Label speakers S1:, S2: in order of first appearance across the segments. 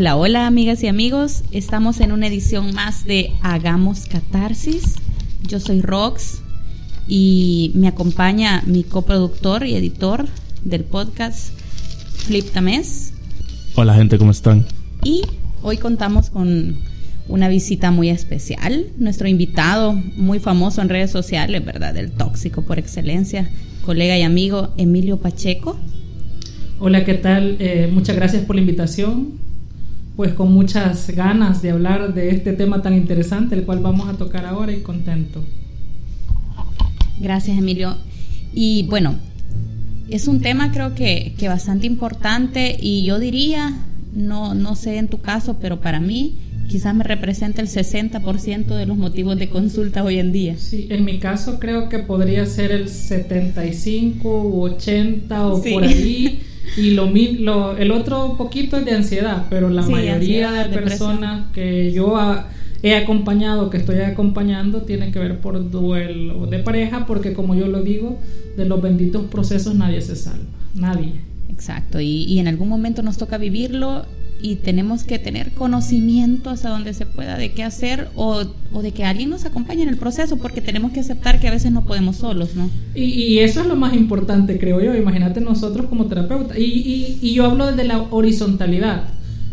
S1: Hola, hola amigas y amigos, estamos en una edición más de Hagamos Catarsis. Yo soy Rox y me acompaña mi coproductor y editor del podcast, Flip Tamés.
S2: Hola gente, ¿cómo están?
S1: Y hoy contamos con una visita muy especial, nuestro invitado muy famoso en redes sociales, ¿verdad? El tóxico por excelencia, colega y amigo Emilio Pacheco.
S3: Hola, ¿qué tal? Eh, muchas gracias por la invitación. Pues con muchas ganas de hablar de este tema tan interesante, el cual vamos a tocar ahora y contento.
S1: Gracias, Emilio. Y bueno, es un tema creo que, que bastante importante y yo diría, no, no sé en tu caso, pero para mí quizás me representa el 60% de los motivos de consulta hoy en día.
S3: Sí, en mi caso creo que podría ser el 75 u 80 o por ahí. Y lo, lo, el otro poquito es de ansiedad, pero la mayoría de personas que yo he acompañado, que estoy acompañando, tiene que ver por duelo de pareja, porque como yo lo digo, de los benditos procesos nadie se salva, nadie.
S1: Exacto, y, y en algún momento nos toca vivirlo y tenemos que tener conocimiento hasta donde se pueda de qué hacer o, de que alguien nos acompañe en el proceso, porque tenemos que aceptar que a veces no podemos solos, ¿no?
S3: Y, y eso es lo más importante, creo yo. Imagínate nosotros como terapeutas. Y, y, y yo hablo desde la horizontalidad.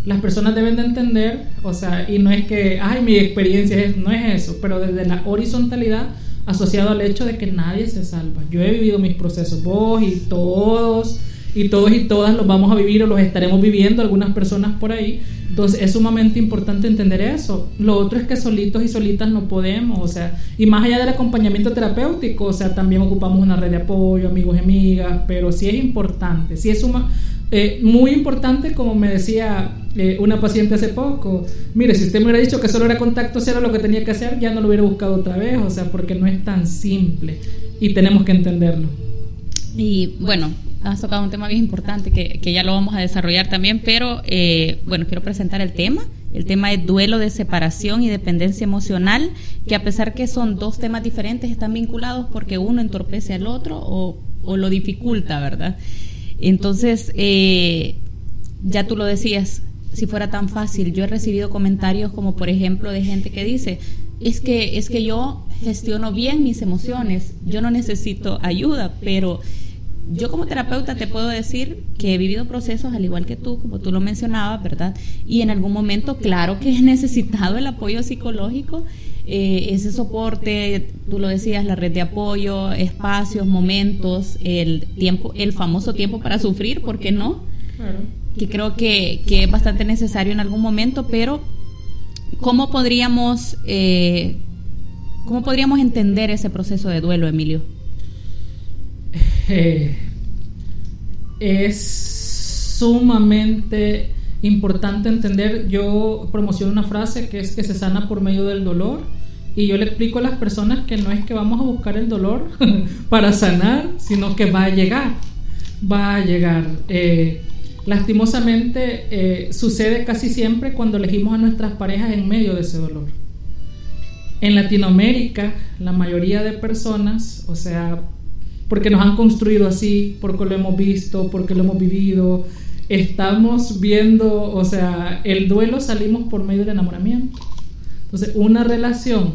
S3: Las personas deben de entender, o sea, y no es que, ay, mi experiencia es, no es eso, pero desde la horizontalidad asociado al hecho de que nadie se salva. Yo he vivido mis procesos, vos y todos y todos y todas los vamos a vivir o los estaremos viviendo, algunas personas por ahí. Entonces es sumamente importante entender eso. Lo otro es que solitos y solitas no podemos, o sea, y más allá del acompañamiento terapéutico, o sea, también ocupamos una red de apoyo, amigos y amigas, pero sí es importante, sí es suma, eh, muy importante, como me decía eh, una paciente hace poco, mire, si usted me hubiera dicho que solo era contacto cero lo que tenía que hacer, ya no lo hubiera buscado otra vez, o sea, porque no es tan simple y tenemos que entenderlo.
S1: Y bueno, has tocado un tema bien importante que, que ya lo vamos a desarrollar también, pero eh, bueno, quiero presentar el tema. El tema es duelo de separación y dependencia emocional, que a pesar que son dos temas diferentes, están vinculados porque uno entorpece al otro o, o lo dificulta, ¿verdad? Entonces, eh, ya tú lo decías, si fuera tan fácil, yo he recibido comentarios como por ejemplo de gente que dice, es que, es que yo gestiono bien mis emociones, yo no necesito ayuda, pero yo como terapeuta te puedo decir que he vivido procesos al igual que tú, como tú lo mencionabas, ¿verdad? Y en algún momento, claro que he necesitado el apoyo psicológico, eh, ese soporte, tú lo decías, la red de apoyo, espacios, momentos, el tiempo, el famoso tiempo para sufrir, ¿por qué no? Claro. Que creo que, que es bastante necesario en algún momento, pero ¿cómo podríamos, eh, cómo podríamos entender ese proceso de duelo, Emilio?
S3: Eh, es sumamente importante entender, yo promociono una frase que es que se sana por medio del dolor y yo le explico a las personas que no es que vamos a buscar el dolor para sanar, sino que va a llegar, va a llegar. Eh, lastimosamente eh, sucede casi siempre cuando elegimos a nuestras parejas en medio de ese dolor. En Latinoamérica, la mayoría de personas, o sea, porque nos han construido así, porque lo hemos visto, porque lo hemos vivido. Estamos viendo, o sea, el duelo salimos por medio del enamoramiento. Entonces, una relación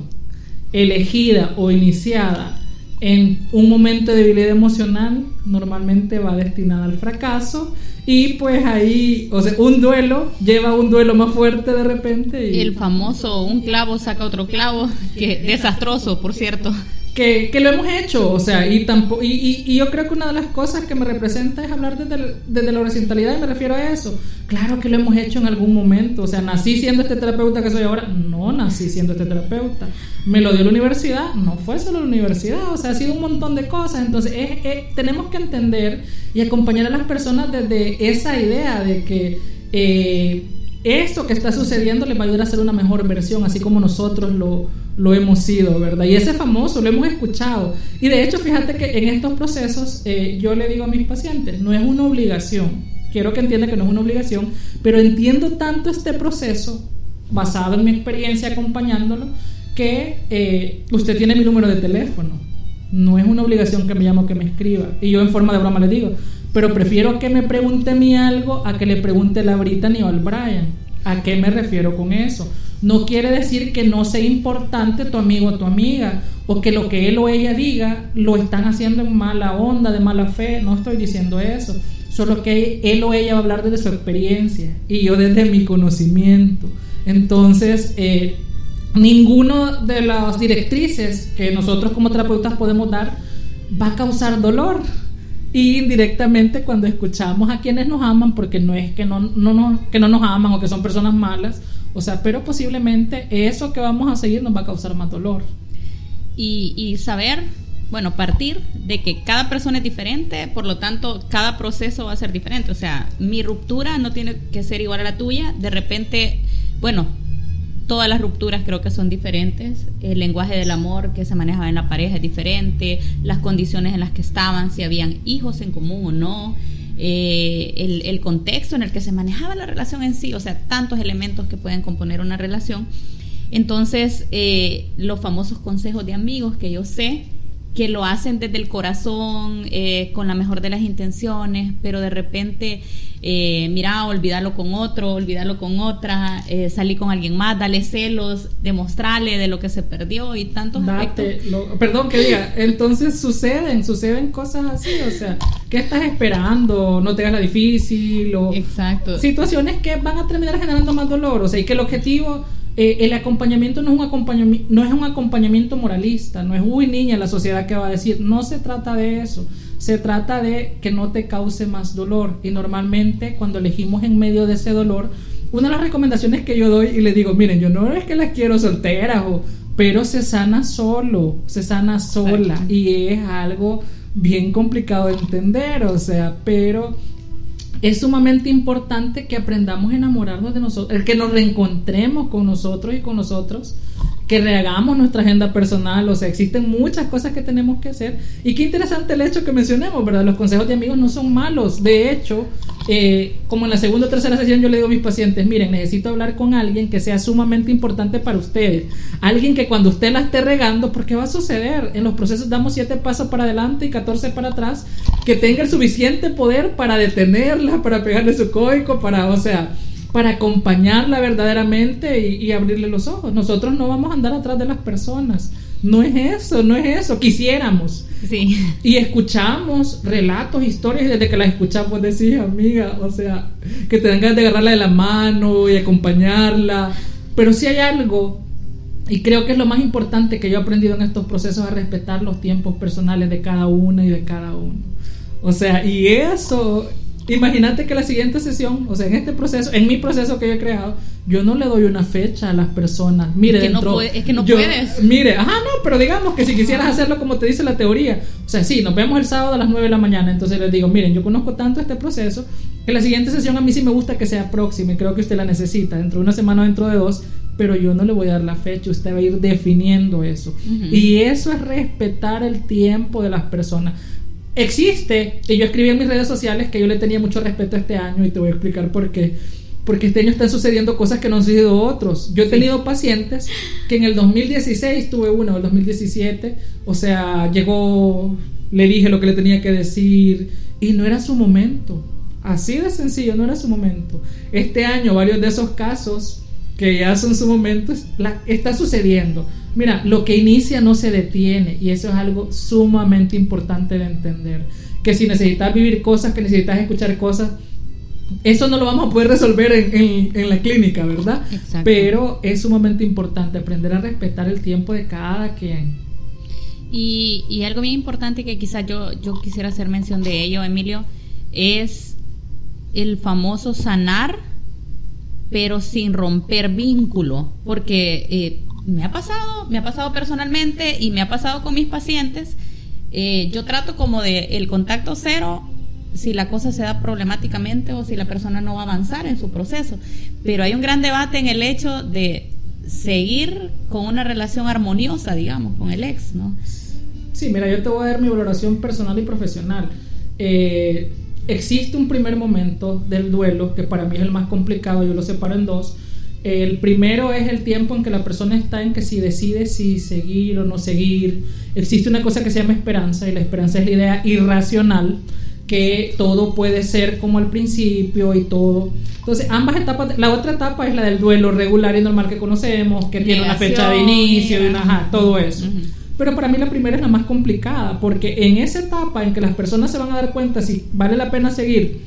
S3: elegida o iniciada en un momento de debilidad emocional normalmente va destinada al fracaso y pues ahí, o sea, un duelo lleva un duelo más fuerte de repente.
S1: Y... El famoso un clavo saca otro clavo, que desastroso, por cierto
S3: que, que, lo hemos hecho, o sea, y, tampoco, y, y, yo creo que una de las cosas que me representa es hablar desde, desde la horizontalidad y me refiero a eso. Claro que lo hemos hecho en algún momento, o sea, nací siendo este terapeuta que soy ahora, no nací siendo este terapeuta. Me lo dio la universidad, no fue solo la universidad, o sea, ha sido un montón de cosas. Entonces, es, tenemos que entender y acompañar a las personas desde esa idea de que... Eh, esto que está sucediendo les va a ayudar a ser una mejor versión, así como nosotros lo, lo hemos sido, ¿verdad? Y ese famoso, lo hemos escuchado. Y de hecho, fíjate que en estos procesos eh, yo le digo a mis pacientes, no es una obligación, quiero que entiendan que no es una obligación, pero entiendo tanto este proceso, basado en mi experiencia acompañándolo, que eh, usted tiene mi número de teléfono. No es una obligación que me llame o que me escriba. Y yo en forma de broma le digo, pero prefiero que me pregunte a algo a que le pregunte la Brittany o al Brian. ¿A qué me refiero con eso? No quiere decir que no sea importante tu amigo o tu amiga, o que lo que él o ella diga lo están haciendo en mala onda, de mala fe. No estoy diciendo eso. Solo que él o ella va a hablar desde su experiencia y yo desde mi conocimiento. Entonces, eh, ninguno de las directrices que nosotros como terapeutas podemos dar va a causar dolor. Y indirectamente cuando escuchamos a quienes nos aman, porque no es que no, que no nos aman o que son personas malas, o sea, pero posiblemente eso que vamos a seguir nos va a causar más dolor.
S1: Y, y saber, bueno, partir de que cada persona es diferente, por lo tanto, cada proceso va a ser diferente. O sea, mi ruptura no tiene que ser igual a la tuya. De repente, bueno, todas las rupturas creo que son diferentes. El lenguaje del amor que se manejaba en la pareja es diferente. Las condiciones en las que estaban, si habían hijos en común o no. Eh, el, contexto en el que se manejaba la relación en sí, o sea, tantos elementos que pueden componer una relación. Entonces, eh, los famosos consejos de amigos que yo sé que lo hacen desde el corazón, eh, con la mejor de las intenciones, pero de repente, eh, mira, olvídalo con otro, olvídalo con otra, eh, salí con alguien más, dale celos, demostrarle de lo que se perdió y tantos
S3: Date, Perdón que diga, entonces suceden, suceden cosas así, o sea, ¿qué estás esperando? No te hagas la difícil, o
S1: Exacto.
S3: situaciones que van a terminar generando más dolor, o sea, y que el objetivo eh, el acompañamiento no es, un acompañamiento, no es un acompañamiento moralista, no es, uy niña, la sociedad que va a decir, no se trata de eso, se trata de que no te cause más dolor. Y normalmente cuando elegimos en medio de ese dolor, una de las recomendaciones que yo doy y le digo, miren, yo no es que las quiero solteras, o, pero se sana solo, se sana sola y es algo bien complicado de entender, o sea, pero es sumamente importante que aprendamos a enamorarnos de nosotros, que nos reencontremos con nosotros y con nosotros, que rehagamos nuestra agenda personal, o sea, existen muchas cosas que tenemos que hacer. Y qué interesante el hecho que mencionemos, ¿verdad? Los consejos de amigos no son malos, de hecho, eh, como en la segunda o tercera sesión yo le digo a mis pacientes, miren, necesito hablar con alguien que sea sumamente importante para ustedes. Alguien que cuando usted la esté regando, porque va a suceder, en los procesos damos siete pasos para adelante y 14 para atrás, que tenga el suficiente poder para detenerla, para pegarle su coico, para, o sea, para acompañarla verdaderamente y, y abrirle los ojos. Nosotros no vamos a andar atrás de las personas. No es eso, no es eso. Quisiéramos.
S1: Sí.
S3: Y escuchamos relatos, historias, y desde que las escuchamos decís, amiga, o sea, que te dan ganas de agarrarla de la mano y acompañarla. Pero si hay algo, y creo que es lo más importante que yo he aprendido en estos procesos, a respetar los tiempos personales de cada una y de cada uno. O sea, y eso Imagínate que la siguiente sesión, o sea, en este proceso, en mi proceso que yo he creado, yo no le doy una fecha a las personas. Mire,
S1: es que
S3: dentro,
S1: no, es que no puedes.
S3: Mire, ajá, no, pero digamos que si quisieras hacerlo como te dice la teoría, o sea, sí, nos vemos el sábado a las 9 de la mañana, entonces les digo, miren, yo conozco tanto este proceso que la siguiente sesión a mí sí me gusta que sea próxima y creo que usted la necesita, dentro de una semana o dentro de dos, pero yo no le voy a dar la fecha, usted va a ir definiendo eso. Y eso es respetar el tiempo de las personas existe, y yo escribí en mis redes sociales que yo le tenía mucho respeto este año y te voy a explicar por qué. Porque este año están sucediendo cosas que no han sucedido otros. Yo he tenido pacientes que en el 2016 tuve una, o el 2017, o sea, llegó, le dije lo que le tenía que decir y no era su momento. Así de sencillo, no era su momento. Este año varios de esos casos que ya son su momento, está sucediendo. Mira, lo que inicia no se detiene y eso es algo sumamente importante de entender. Que si necesitas vivir cosas, que necesitas escuchar cosas, eso no lo vamos a poder resolver en, la clínica, ¿verdad? Pero es sumamente importante aprender a respetar el tiempo de cada quien.
S1: Y, y algo bien importante que quizás yo, yo quisiera hacer mención de ello, Emilio, es el famoso sanar, pero sin romper vínculo, porque eh, me ha pasado, me ha pasado personalmente y me ha pasado con mis pacientes. Eh, yo trato como de el contacto cero si la cosa se da problemáticamente o si la persona no va a avanzar en su proceso. Pero hay un gran debate en el hecho de seguir con una relación armoniosa, digamos, con el ex, ¿no?
S3: Sí, mira, yo te voy a dar mi valoración personal y profesional. Eh, existe un primer momento del duelo que para mí es el más complicado, yo lo separo en dos el primero es el tiempo en que la persona está en que si decide si seguir o no seguir. Existe una cosa que se llama esperanza y la esperanza es la idea irracional que todo puede ser como al principio y todo. Entonces, ambas etapas, la otra etapa es la del duelo regular y normal que conocemos, que tiene una fecha de inicio y una, ajá, todo eso. Pero para mí la primera es la más complicada, porque en esa etapa en que las personas se van a dar cuenta si vale la pena seguir,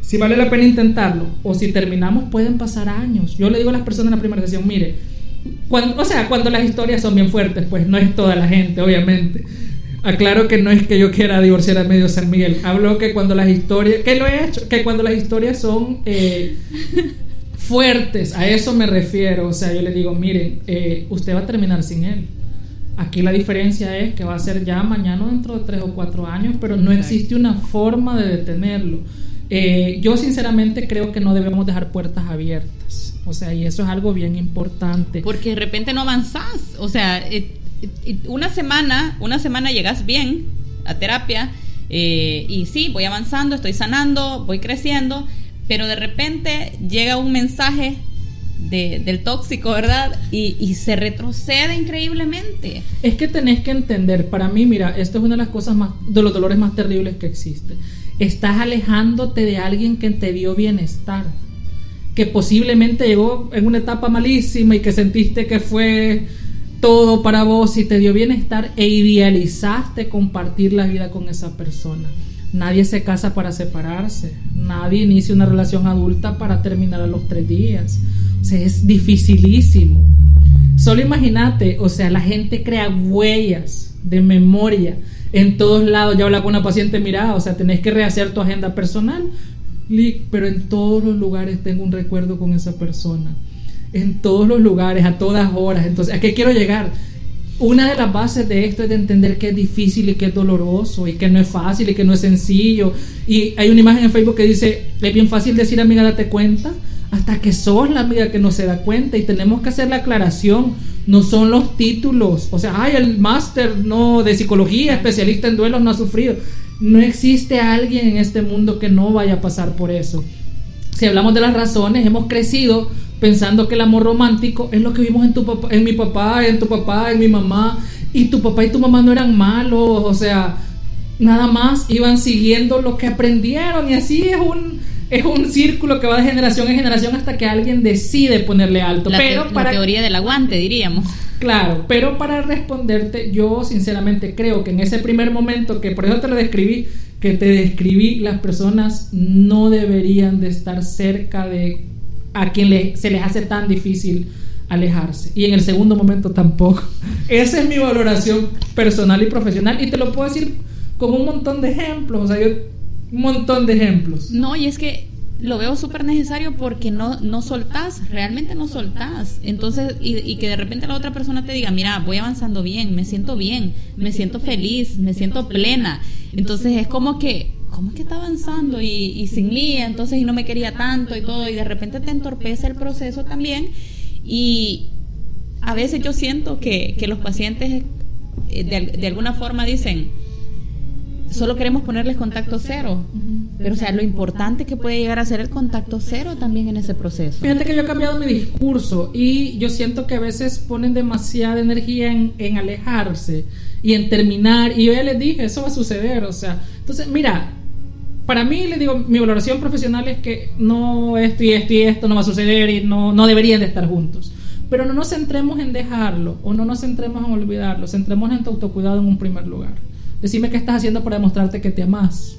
S3: si vale la pena intentarlo, o si terminamos, pueden pasar años. Yo le digo a las personas en la primera sesión, mire, cuando, o sea, cuando las historias son bien fuertes, pues no es toda la gente, obviamente. Aclaro que no es que yo quiera divorciar a medio San Miguel. Hablo que cuando las historias, que lo he hecho, que cuando las historias son eh, fuertes, a eso me refiero. O sea, yo le digo, miren, eh, usted va a terminar sin él. Aquí la diferencia es que va a ser ya mañana dentro de tres o cuatro años, pero no existe una forma de detenerlo. Eh, yo sinceramente creo que no debemos dejar puertas abiertas. O sea, y eso es algo bien importante.
S1: Porque de repente no avanzás. O sea, una semana, una semana llegas bien a terapia eh, y sí, voy avanzando, estoy sanando, voy creciendo, pero de repente llega un mensaje del tóxico, ¿verdad? Y, se retrocede increíblemente.
S3: Es que tenés que entender, para mí, mira, esto es una de las cosas más, de los dolores más terribles que existe. Estás alejándote de alguien que te dio bienestar, que posiblemente llegó en una etapa malísima y que sentiste que fue todo para vos y te dio bienestar e idealizaste compartir la vida con esa persona. Nadie se casa para separarse, nadie inicia una relación adulta para terminar a los tres días. O es dificilísimo. Solo imagínate, o sea, la gente crea huellas de memoria en todos lados. Ya habla con una paciente, mira, o sea, tenés que rehacer tu agenda personal, pero en todos los lugares tengo un recuerdo con esa persona en todos los lugares, a todas horas. Entonces, ¿a qué quiero llegar? Una de las bases de esto es de entender que es difícil y que es doloroso y que no es fácil y que no es sencillo. Y hay una imagen en Facebook que dice, es bien fácil decir amiga, date cuenta, hasta que sos la amiga que no se da cuenta y tenemos que hacer la aclaración. No son los títulos, o sea, ay, el máster no de psicología, especialista en duelos, no ha sufrido. No existe alguien en este mundo que no vaya a pasar por eso. Si hablamos de las razones, hemos crecido pensando que el amor romántico es lo que vimos en, tu papá, en mi papá, en tu papá, en mi mamá, y tu papá y tu mamá no eran malos, o sea, nada más iban siguiendo lo que aprendieron y así es un es un círculo que va de generación en generación hasta que alguien decide ponerle alto.
S1: La, pero para, la teoría del aguante, diríamos.
S3: Claro, pero para responderte, yo sinceramente creo que en ese primer momento, que por eso te lo describí, que te describí, las personas no deberían de estar cerca de a quien se les hace tan difícil alejarse. Y en el segundo momento tampoco. Esa es mi valoración personal y profesional. Y te lo puedo decir con un montón de ejemplos. O sea, yo, un montón de ejemplos.
S1: No, y es que lo veo súper necesario porque no, no soltás, realmente no soltás. Entonces, y, y, que de repente la otra persona te diga, mira, voy avanzando bien, me siento bien, me siento feliz, me siento plena. Entonces es como que ¿cómo es que está avanzando? Y, sin mí, entonces, y no me quería tanto y todo, y de repente te entorpece el proceso también. Y a veces yo siento que, los pacientes eh, de, alguna forma dicen, solo queremos ponerles contacto cero. Pero, o sea, lo importante que puede llegar a ser el contacto cero también en ese proceso.
S3: Fíjate que yo he cambiado mi discurso y yo siento que a veces ponen demasiada energía en, en alejarse y en terminar. Y yo ya les dije, eso va a suceder. O sea, entonces, mira, para mí, le digo, mi valoración profesional es que no esto y esto y esto no va a suceder y no, no deberían de estar juntos. Pero no nos centremos en dejarlo o no nos centremos en olvidarlo, centremos en tu autocuidado en un primer lugar. Decime qué estás haciendo para demostrarte que te amas.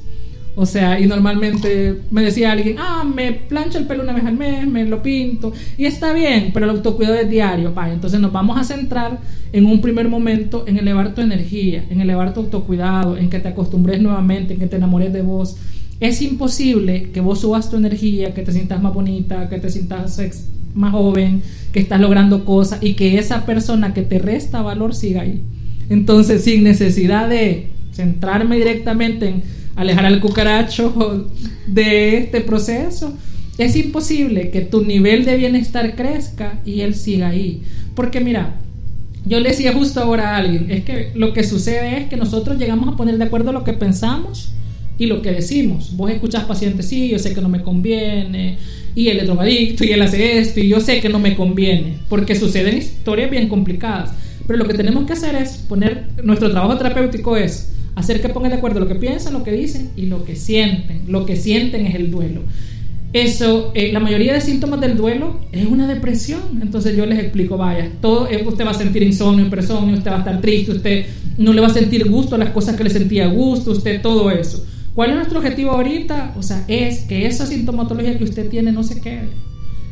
S3: O sea, y normalmente me decía alguien, ah, me plancho el pelo una vez al mes, me lo pinto, y está bien, pero el autocuidado es diario. Pa. Entonces nos vamos a centrar en un primer momento en elevar tu energía, en elevar tu autocuidado, en que te acostumbres nuevamente, en que te enamores de vos. Es imposible que vos subas tu energía, que te sientas más bonita, que te sientas más joven, que estás logrando cosas y que esa persona que te resta valor siga ahí. Entonces, sin necesidad de centrarme directamente en alejar al cucaracho de este proceso, es imposible que tu nivel de bienestar crezca y él siga ahí. Porque mira, yo le decía justo ahora a alguien, es que lo que sucede es que nosotros llegamos a poner de acuerdo lo que pensamos y lo que decimos. Vos escuchás pacientes, sí, yo sé que no me conviene, y él es drogadicto, y él hace esto, y yo sé que no me conviene, porque suceden historias bien complicadas. Pero lo que tenemos que hacer es poner, nuestro trabajo terapéutico es hacer que pongan de acuerdo lo que piensan, lo que dicen y lo que sienten. Lo que sienten es el duelo. eso, eh, la mayoría de síntomas del duelo es una depresión. Entonces yo les explico, vaya, todo, eh, usted va a sentir insomnio, hipersomnio, usted va a estar triste, usted no le va a sentir gusto a las cosas que le sentía gusto, usted todo eso. ¿Cuál es nuestro objetivo ahorita? O sea, es que esa sintomatología que usted tiene no se quede.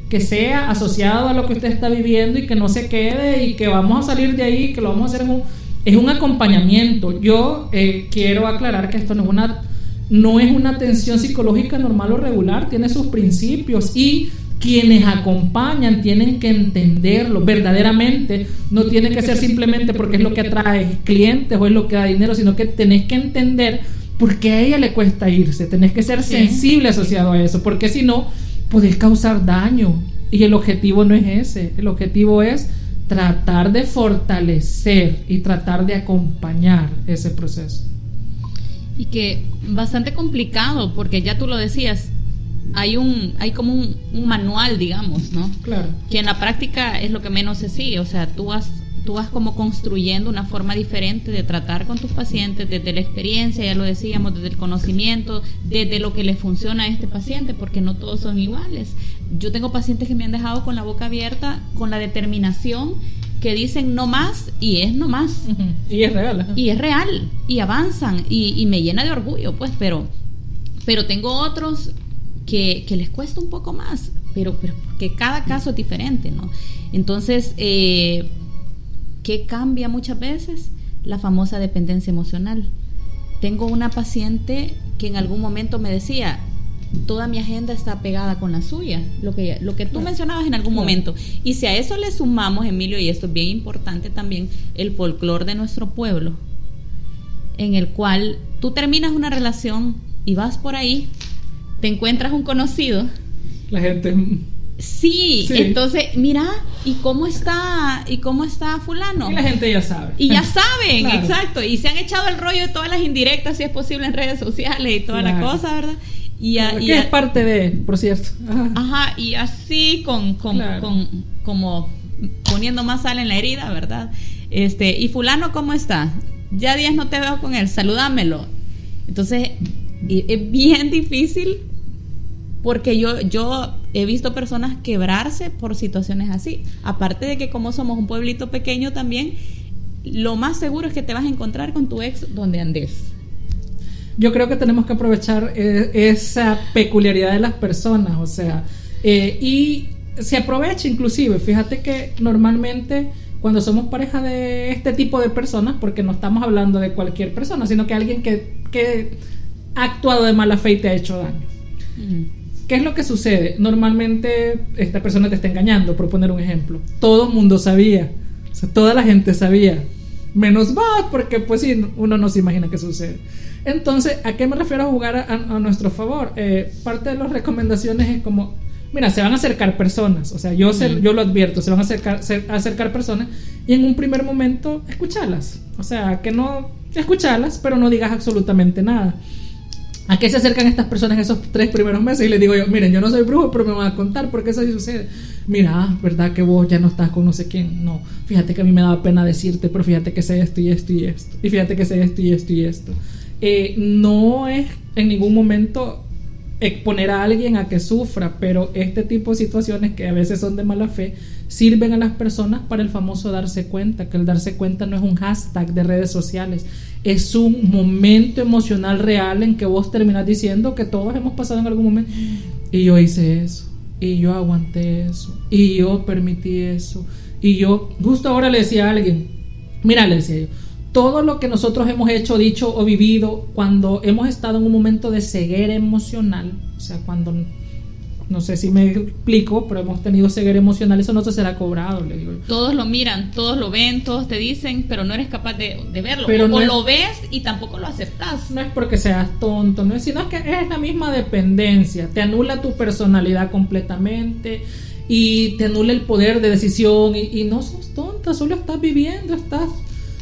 S3: Que sea asociado a lo que usted está viviendo y que no se quede y que vamos a salir de ahí, que lo vamos a hacer un, es un acompañamiento. Yo eh, quiero aclarar que esto no es una no es una atención psicológica normal o regular, tiene sus principios y quienes acompañan tienen que entenderlo verdaderamente. No tiene que ser simplemente porque es lo que atrae clientes o es lo que da dinero, sino que tenés que entender por qué a ella le cuesta irse. Tenés que ser sensible asociado a eso, porque si no, podés causar daño. Y el objetivo no es ese. El objetivo es tratar de fortalecer y tratar de acompañar ese proceso.
S1: Y que bastante complicado porque ya tú lo decías hay un hay como un, manual digamos no
S3: claro.
S1: Que en la práctica es lo que menos se sigue o sea tú vas tú vas como construyendo una forma diferente de tratar con tus pacientes desde la experiencia ya lo decíamos desde el conocimiento desde lo que le funciona a este paciente porque no todos son iguales yo tengo pacientes que me han dejado con la boca abierta con la determinación que dicen no más y es no más.
S3: Y es real.
S1: Y es real. Y avanzan. Y, me llena de orgullo, pues, pero, pero tengo otros que, les cuesta un poco más, pero, pero que cada caso es diferente, ¿no? Entonces, eh, ¿qué cambia muchas veces? La famosa dependencia emocional. Tengo una paciente que en algún momento me decía, toda mi agenda está pegada con la suya, lo que, lo que tú mencionabas en algún momento. Y si a eso le sumamos, Emilio, y esto es bien importante también, el folclore de nuestro pueblo, en el cual tú terminas una relación y vas por ahí, te encuentras un conocido.
S3: La gente...
S1: Sí, entonces, mira, ¿y cómo está? ¿Y cómo está fulano?
S3: Y la gente ya sabe.
S1: Y ya saben, exacto. Y se han echado el rollo de todas las indirectas, si es posible, en redes sociales y toda la cosa, ¿verdad?
S3: Y, que es parte de, por cierto.
S1: Ajá, y así con, con, como poniendo más sal en la herida, ¿verdad? Este, y fulano, ¿cómo está? Ya días no te veo con él, saludámelo. Entonces, es bien difícil porque yo, yo he visto personas quebrarse por situaciones así. Aparte de que como somos un pueblito pequeño también, lo más seguro es que te vas a encontrar con tu ex donde andes
S3: yo creo que tenemos que aprovechar eh, esa peculiaridad de las personas, o sea, eh, y se aprovecha inclusive, fíjate que normalmente cuando somos pareja de este tipo de personas, porque no estamos hablando de cualquier persona, sino que alguien que, que ha actuado de mala fe y te ha hecho daño. ¿Qué es lo que sucede? Normalmente esta persona te está engañando, por poner un ejemplo. Todo el mundo sabía, o sea, toda la gente sabía, menos va, porque pues sí, uno no se imagina qué sucede. Entonces, ¿a qué me refiero a jugar a, nuestro favor? Eh, parte de las recomendaciones es como, mira, se van a acercar personas, o sea, yo, yo lo advierto, se van a acercar, acercar personas y en un primer momento escucharlas, o sea, que no escucharlas, pero no digas absolutamente nada. ¿A qué se acercan estas personas esos tres primeros meses? Y les digo yo, miren, yo no soy brujo, pero me van a contar porque eso sí sucede. Mira, ¿verdad que vos ya no estás con no sé quién? No, fíjate que a mí me daba pena decirte, pero fíjate que sé esto y esto y esto. Y fíjate que sé esto y esto y esto. Eh, no es en ningún momento exponer a alguien a que sufra, pero este tipo de situaciones que a veces son de mala fe sirven a las personas para el famoso darse cuenta, que el darse cuenta no es un hashtag de redes sociales, es un momento emocional real en que vos terminas diciendo que todos hemos pasado en algún momento y yo hice eso, y yo aguanté eso, y yo permití eso, y yo justo ahora le decía a alguien, mira, le decía yo, todo lo que nosotros hemos hecho, dicho o vivido cuando hemos estado en un momento de ceguera emocional, o sea, cuando, no sé si me explico, pero hemos tenido ceguera emocional, eso no se será cobrado, le digo.
S1: Todos lo miran, todos lo ven, todos te dicen, pero no eres capaz de, verlo. Pero o, no lo ves y tampoco lo aceptas.
S3: No es porque seas tonto, no es, sino que es la misma dependencia, te anula tu personalidad completamente y te anula el poder de decisión y, y no sos tonta, solo estás viviendo, estás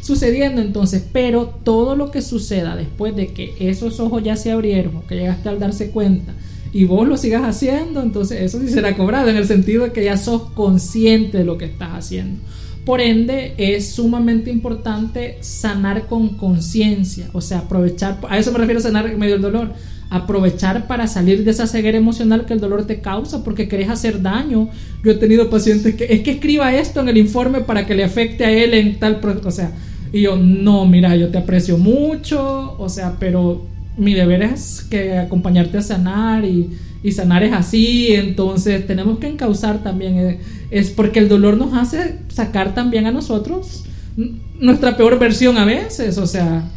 S3: sucediendo entonces, pero todo lo que suceda después de que esos ojos ya se abrieron, que llegaste al darse cuenta y vos lo sigas haciendo, entonces eso sí será cobrado en el sentido de que ya sos consciente de lo que estás haciendo. Por ende, es sumamente importante sanar con conciencia, o sea, aprovechar, a eso me refiero a sanar medio del dolor, aprovechar para salir de esa ceguera emocional que el dolor te causa porque querés hacer daño. Yo he tenido pacientes que es que escriba esto en el informe para que le afecte a él en tal, o sea, y yo no, mira, yo te aprecio mucho, o sea, pero mi deber es que acompañarte a sanar y, y sanar es así, entonces tenemos que encauzar también, eh, es porque el dolor nos hace sacar también a nosotros nuestra peor versión a veces, o sea...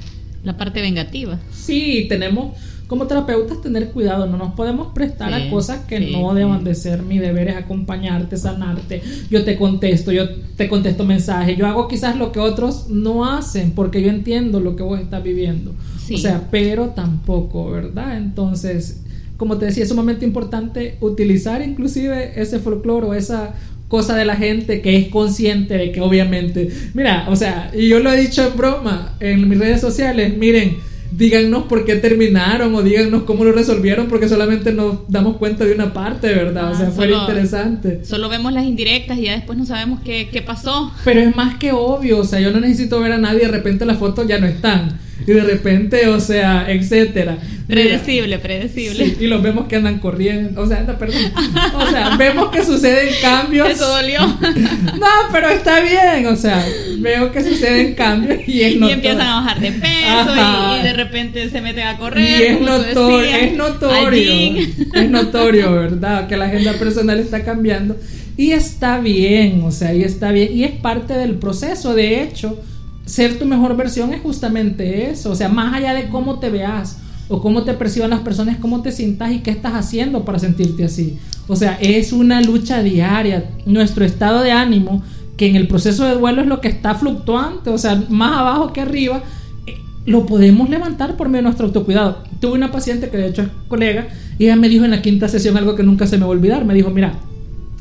S1: La parte vengativa.
S3: Sí, tenemos como terapeutas tener cuidado, no nos podemos prestar a cosas que no deban de ser. Mi deber es acompañarte, sanarte. Yo te contesto, yo te contesto mensajes, yo hago quizás lo que otros no hacen porque yo entiendo lo que vos estás viviendo. O sea, pero tampoco, ¿verdad? Entonces, como te decía, es sumamente importante utilizar inclusive ese folclore o esa cosa de la gente que es consciente de que obviamente, mira, o sea, y yo lo he dicho en broma en mis redes sociales, miren, díganos por qué terminaron o díganos cómo lo resolvieron porque solamente nos damos cuenta de una parte, ¿verdad? o sea, ah, fue interesante.
S1: Solo vemos las indirectas y ya después no sabemos qué, qué pasó.
S3: Pero es más que obvio, o sea, yo no necesito ver a nadie, de repente las fotos ya no están y de repente, o sea, etcétera.
S1: Predecible, predecible.
S3: y los vemos que andan corriendo, o sea, anda, perdón. O sea, vemos que suceden cambios.
S1: Eso dolió.
S3: no, pero está bien, o sea, veo que suceden cambios y es
S1: Y empiezan a bajar de peso y, de repente se meten a correr.
S3: Y es, notorio, es notorio, es notorio, ¿verdad? Que la agenda personal está cambiando y está bien, o sea, y está bien y es parte del proceso, de hecho ser tu mejor versión es justamente eso. O sea, más allá de cómo te veas o cómo te perciban las personas, cómo te sientas y qué estás haciendo para sentirte así. O sea, es una lucha diaria. Nuestro estado de ánimo, que en el proceso de duelo es lo que está fluctuante, o sea, más abajo que arriba, eh, lo podemos levantar por medio de nuestro autocuidado. Tuve una paciente que de hecho es colega y ella me dijo en la quinta sesión algo que nunca se me va a olvidar. Me dijo, mira,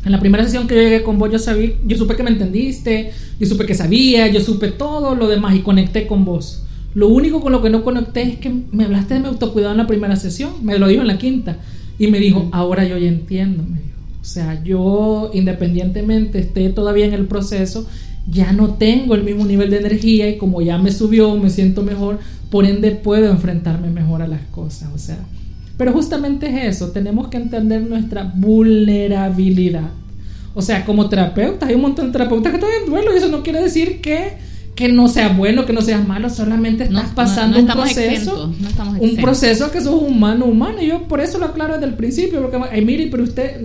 S3: en la primera sesión que llegué con vos, yo, sabía, yo supe que me entendiste, yo supe que sabía, yo supe todo lo demás y conecté con vos. Lo único con lo que no conecté es que me hablaste de mi autocuidado en la primera sesión, me lo dijo en la quinta. Y me dijo, ahora yo ya entiendo, me dijo. O sea, yo independientemente esté todavía en el proceso, ya no tengo el mismo nivel de energía y como ya me subió, me siento mejor, por ende puedo enfrentarme mejor a las cosas. O sea, pero justamente es eso, tenemos que entender nuestra vulnerabilidad. O sea, como terapeutas, hay un montón de terapeutas que están en duelo y eso no quiere decir que, que no sea bueno, que no sea malo, solamente estás pasando un proceso, un proceso que sos humano, humano. Y yo por eso lo aclaro desde el principio, porque, ay, mire, pero usted,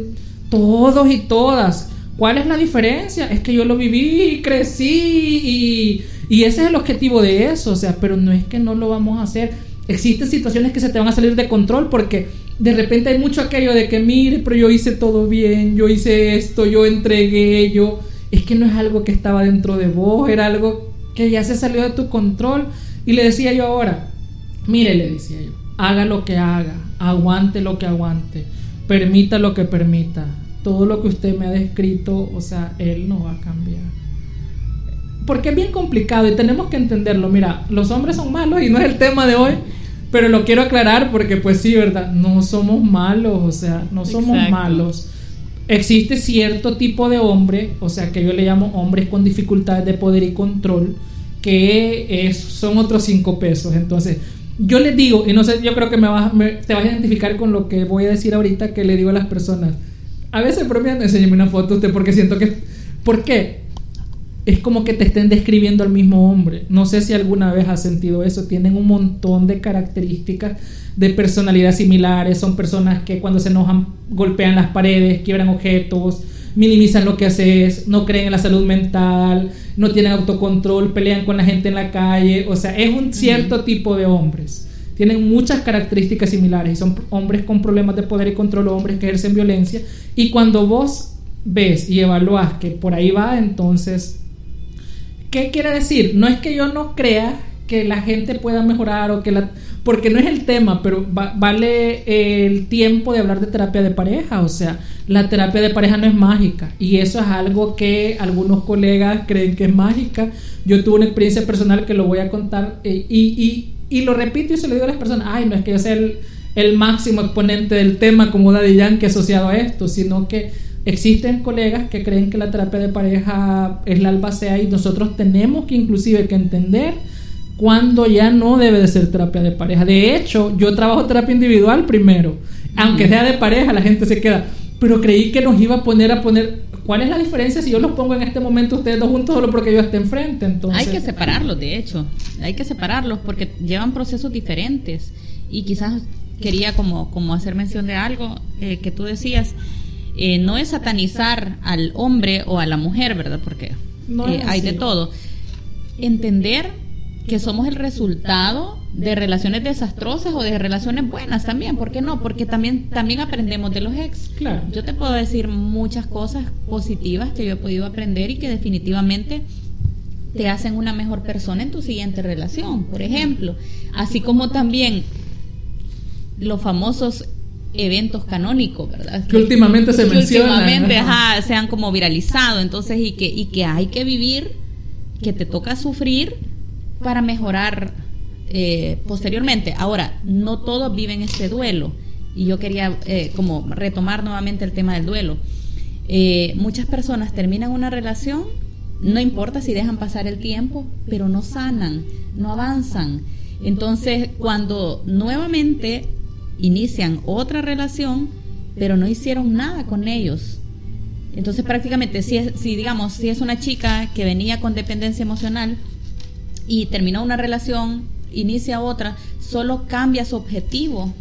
S3: todos y todas, ¿cuál es la diferencia? Es que yo lo viví y crecí y, y ese es el objetivo de eso, o sea, pero no es que no lo vamos a hacer existen situaciones que se te van a salir de control porque de repente hay mucho aquello de que mire, pero yo hice todo bien, yo hice esto, yo entregué, yo... Es que no es algo que estaba dentro de vos, era algo que ya se salió de tu control. Y le decía yo ahora, mire, le decía yo, haga lo que haga, aguante lo que aguante, permita lo que permita. Todo lo que usted me ha descrito, o sea, él no va a cambiar porque es bien complicado y tenemos que entenderlo. Mira, los hombres son malos y no es el tema de hoy, pero lo quiero aclarar porque pues sí, ¿verdad? No somos malos, o sea, no somos malos. Existe cierto tipo de hombre, o sea, que yo le llamo hombres con dificultades de poder y control, que es, son otros cinco pesos. Entonces, yo les digo, y no sé, yo creo que me, vas, te vas a identificar con lo que voy a decir ahorita que le digo a las personas. A veces bromeando, enséñame una foto usted porque siento que... ¿Por qué? Es como que te estén describiendo al mismo hombre. No sé si alguna vez has sentido eso. Tienen un montón de características de personalidad similares. Son personas que cuando se enojan golpean las paredes, quiebran objetos, minimizan lo que haces, no creen en la salud mental, no tienen autocontrol, pelean con la gente en la calle. O sea, es un cierto tipo de hombres. Tienen muchas características similares y son hombres con problemas de poder y control, hombres que ejercen violencia. Y cuando vos ves y evalúas que por ahí va, entonces ¿Qué quiere decir? No es que yo no crea que la gente pueda mejorar o que la... Porque no es el tema, pero vale el tiempo de hablar de terapia de pareja. O sea, la terapia de pareja no es mágica. Y eso es algo que algunos colegas creen que es mágica. Yo tuve una experiencia personal que lo voy a contar eh, y, y, lo repito y se lo digo a las personas. Ay, no es que yo sea el, el máximo exponente del tema como Daddy Yankee asociado a esto, sino que Existen colegas que creen que la terapia de pareja es la albacea y nosotros tenemos que inclusive que entender cuando ya no debe de ser terapia de pareja. De hecho, yo trabajo terapia individual primero. Aunque sea de pareja, la gente se queda. Pero creí que nos iba a poner a poner. ¿Cuál es la diferencia si yo los pongo en este momento ustedes dos juntos solo porque yo esté enfrente? Entonces,
S1: hay que separarlos, de hecho. Hay que separarlos porque llevan procesos diferentes. Y quizás quería como, como hacer mención de algo eh, que tú decías. Eh, no es satanizar al hombre o a la mujer, ¿verdad? Porque eh, hay de todo. Entender que somos el resultado de relaciones desastrosas o de relaciones buenas también, ¿por qué no? Porque también, también aprendemos de los ex.
S3: Claro.
S1: Yo te puedo decir muchas cosas positivas que yo he podido aprender y que definitivamente te hacen una mejor persona en tu siguiente relación, por ejemplo. Así como también los famosos eventos canónicos, ¿verdad?
S3: Que, últimamente se mencionan.
S1: Últimamente, ajá, se han como viralizado, entonces, y que, y que hay que vivir, que te toca sufrir para mejorar eh, posteriormente. Ahora, no todos viven este duelo, y yo quería eh, como retomar nuevamente el tema del duelo. Eh, muchas personas terminan una relación, no importa si dejan pasar el tiempo, pero no sanan, no avanzan. Entonces, cuando nuevamente inician otra relación, pero no hicieron nada con ellos. Entonces prácticamente si, si digamos, si es una chica que venía con dependencia emocional y terminó una relación, inicia otra, solo cambia su objetivo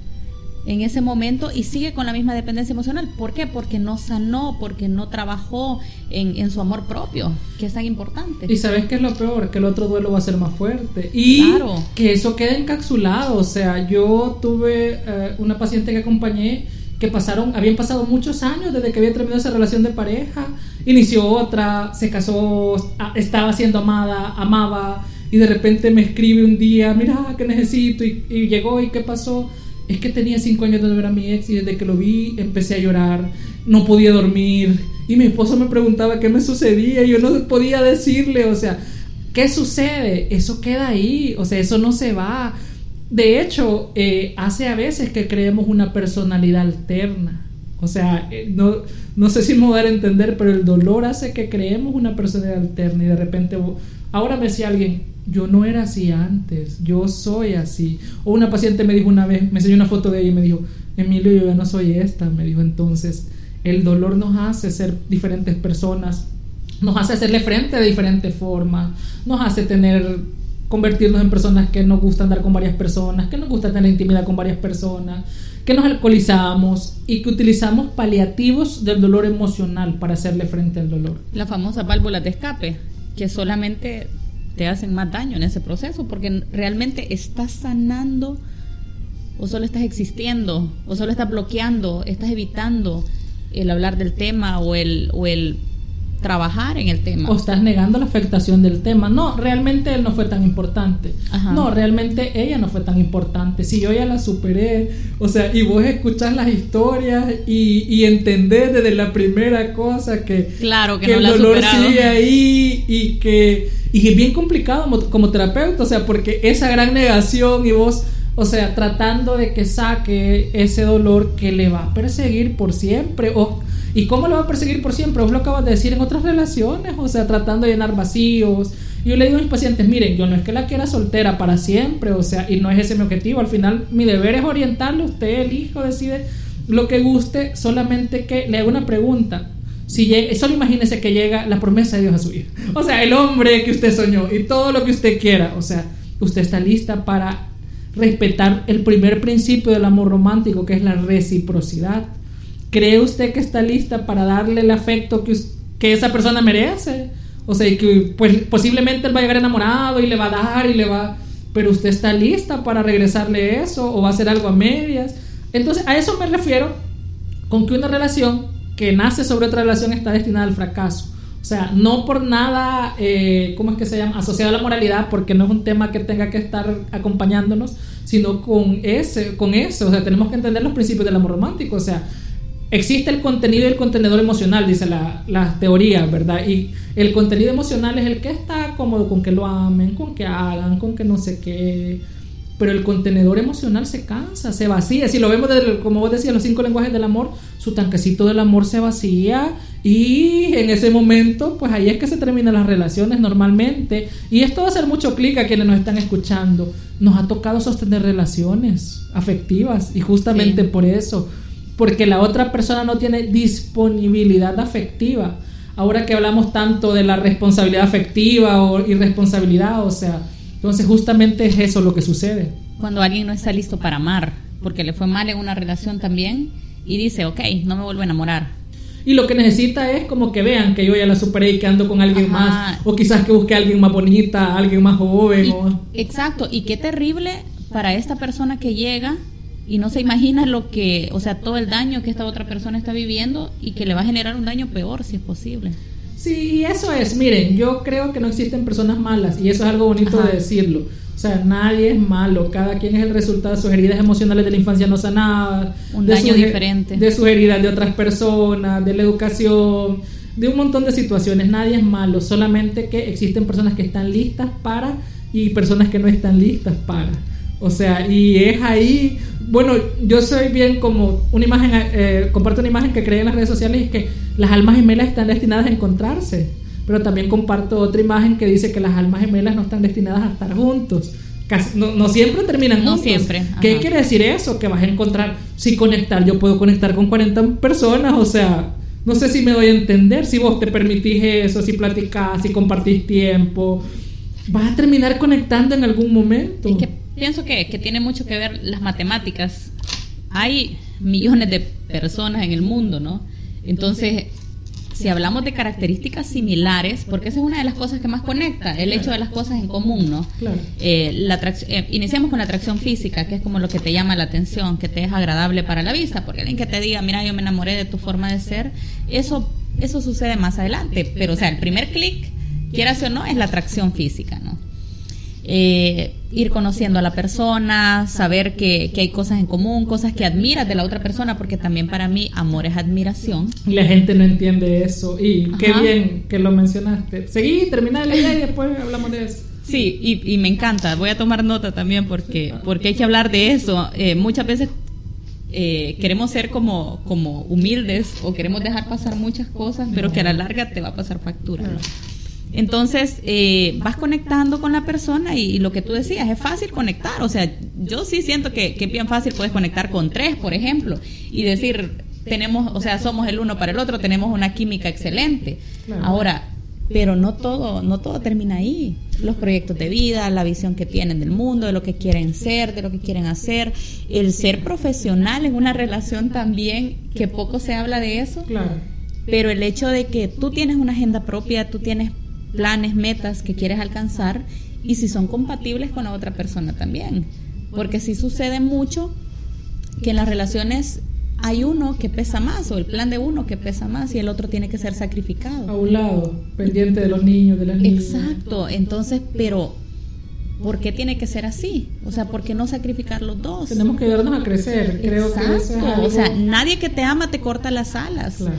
S1: en ese momento y sigue con la misma dependencia emocional. ¿Por qué? Porque no sanó, porque no trabajó en, su amor propio, que es tan importante.
S3: Y sabes qué es lo peor, que el otro duelo va a ser más fuerte. Y que eso queda encapsulado. O sea, yo tuve eh, una paciente que acompañé que pasaron, habían pasado muchos años desde que había terminado esa relación de pareja, inició otra, se casó, estaba siendo amada, amaba, y de repente me escribe un día, mira, que necesito, y, y llegó, y qué pasó es que tenía cinco años de ver a mi ex y desde que lo vi empecé a llorar, no podía dormir y mi esposo me preguntaba qué me sucedía y yo no podía decirle, o sea, ¿qué sucede? Eso queda ahí, o sea, eso no se va. De hecho, eh, hace a veces que creemos una personalidad alterna. O sea, eh, no, no sé si me voy a dar a entender, pero el dolor hace que creemos una personalidad alterna y de repente, ahora me decía alguien, yo no era así antes, yo soy así. O una paciente me dijo una vez, me enseñó una foto de ella y me dijo, Emilio, yo ya no soy esta, me dijo entonces, el dolor nos hace ser diferentes personas, nos hace hacerle frente de diferentes formas, nos hace tener, convertirnos en personas que nos gusta andar con varias personas, que nos gusta tener intimidad con varias personas, que nos alcoholizamos y que utilizamos paliativos del dolor emocional para hacerle frente al dolor.
S1: La famosa válvula de escape, que solamente te hacen más daño en ese proceso porque realmente estás sanando o solo estás existiendo o solo estás bloqueando, estás evitando el hablar del tema o el, o el trabajar en el tema.
S3: O estás negando la afectación del tema. No, realmente él no fue tan importante. No, realmente ella no fue tan importante. Si yo ya la superé, o sea, y vos escuchás las historias y, y entendés desde la primera cosa que,
S1: claro,
S3: que, el dolor sigue ahí y que y es bien complicado como, como terapeuta, o sea, porque esa gran negación y vos o sea, tratando de que saque ese dolor que le va a perseguir por siempre. O, ¿Y cómo le va a perseguir por siempre? Vos lo acabas de decir en otras relaciones, o sea, tratando de llenar vacíos. Yo le digo a mis pacientes, miren, yo no es que la quiera soltera para siempre, o sea, y no es ese mi objetivo. Al final, mi deber es orientarle, usted, el hijo, decide lo que guste, solamente que le haga una pregunta. Si solo imagínese que llega la promesa de Dios a su vida. O sea, el hombre que usted soñó y todo lo que usted quiera. O sea, usted está lista para respetar el primer principio del amor romántico, que es la reciprocidad. ¿Cree usted que está lista para darle el afecto que, que esa persona merece? O sea, que pues, posiblemente él va a llegar enamorado y le va a dar y le va... Pero usted está lista para regresarle eso o va a hacer algo a medias. Entonces, a eso me refiero con que una relación que nace sobre otra relación está destinada al fracaso. O sea, no por nada, eh, ¿cómo es que se llama? Asociado a la moralidad, porque no es un tema que tenga que estar acompañándonos, sino con ese, con eso. O sea, tenemos que entender los principios del amor romántico. O sea, existe el contenido y el contenedor emocional, dice la, la teoría, ¿verdad? Y el contenido emocional es el que está cómodo con que lo amen, con que hagan, con que no sé qué. pero el contenedor emocional se cansa, se vacía. Si lo vemos como vos decías, los cinco lenguajes del amor, su tanquecito del amor se vacía y en ese momento, pues ahí es que se terminan las relaciones normalmente. Y esto va a hacer mucho clic a quienes nos están escuchando. Nos ha tocado sostener relaciones afectivas y justamente por eso, porque la otra persona no tiene disponibilidad afectiva. Ahora que hablamos tanto de la responsabilidad afectiva o irresponsabilidad, o sea, entonces justamente es eso lo que sucede.
S1: Cuando alguien no está listo para amar, porque le fue mal en una relación también y dice, ok, no me vuelvo a enamorar.
S3: Y lo que necesita es como que vean que yo ya la superé y que ando con alguien más, o quizás que busque a alguien más bonita, alguien más joven.
S1: Exacto, y qué terrible para esta persona que llega y no se imagina lo que, o sea, todo el daño que esta otra persona está viviendo y que le va a generar un daño peor si es posible.
S3: Sí, eso es. Miren, yo creo que no existen personas malas y eso es algo bonito de decirlo. O sea, nadie es malo, cada quien es el resultado de sus heridas emocionales de la infancia no sanadas,
S1: un daño diferente,
S3: de sus heridas de otras personas, de la educación, de un montón de situaciones. Nadie es malo, solamente que existen personas que están listas para y personas que no están listas para. O sea, y es ahí, bueno, yo soy bien como una imagen, eh, comparto una imagen que cree en las redes sociales y que las almas gemelas están destinadas a encontrarse, pero también comparto otra imagen que dice que las almas gemelas no están destinadas a estar juntos. no, siempre terminan
S1: no
S3: juntos.
S1: siempre.
S3: ¿Qué quiere decir eso? Que vas a encontrar, si conectar, yo puedo conectar con 40 personas, o sea, no sé si me doy a entender, si vos te permitís eso, si platicás, si compartís tiempo, vas a terminar conectando en algún momento.
S1: Es que pienso que, que tiene mucho que ver las matemáticas. Hay millones de personas en el mundo, ¿no? Entonces, si hablamos de características similares, porque esa es una de las cosas que más conecta, el hecho de las cosas en común, ¿no?
S3: Claro.
S1: Eh, la eh, iniciamos con la atracción física, que es como lo que te llama la atención, que te es agradable para la vista, porque alguien que te diga, mira, yo me enamoré de tu forma de ser, eso, eso sucede más adelante, pero o sea, el primer clic, quieras o no, es la atracción física, ¿no? Eh, ir conociendo a la persona, saber que, hay cosas en común, cosas que admiras de la otra persona, porque también para mí amor es admiración.
S3: Y la gente no entiende eso. Y qué bien que lo mencionaste. Seguí, termina la idea y después hablamos de eso.
S1: Sí, y, me encanta. Voy a tomar nota también porque, porque hay que hablar de eso. Eh, muchas veces eh, queremos ser como, como humildes o queremos dejar pasar muchas cosas, pero que a la larga te va a pasar factura. Entonces, eh, vas conectando con la persona y, lo que tú decías, es fácil conectar. O sea, yo sí siento que, que bien fácil puedes conectar con tres, por ejemplo, y decir, tenemos, o sea, somos el uno para el otro, tenemos una química excelente. Ahora, pero no todo, no todo termina ahí. Los proyectos de vida, la visión que tienen del mundo, de lo que quieren ser, de lo que quieren hacer, el ser profesional en una relación también, que poco se habla de eso.
S3: Claro.
S1: Pero el hecho de que tú tienes una agenda propia, tú tienes planes, metas que quieres alcanzar y si son compatibles con la otra persona también. Porque si sucede mucho que en las relaciones hay uno que pesa más o el plan de uno que pesa más y el otro tiene que ser sacrificado.
S3: A un lado, pendiente de los niños, de las niñas.
S1: Exacto, entonces, pero ¿por qué tiene que ser así? O sea, ¿por qué no sacrificar los dos?
S3: Tenemos que ayudarnos a crecer, creo que eso
S1: O sea, nadie que te ama te corta las alas.
S3: Claro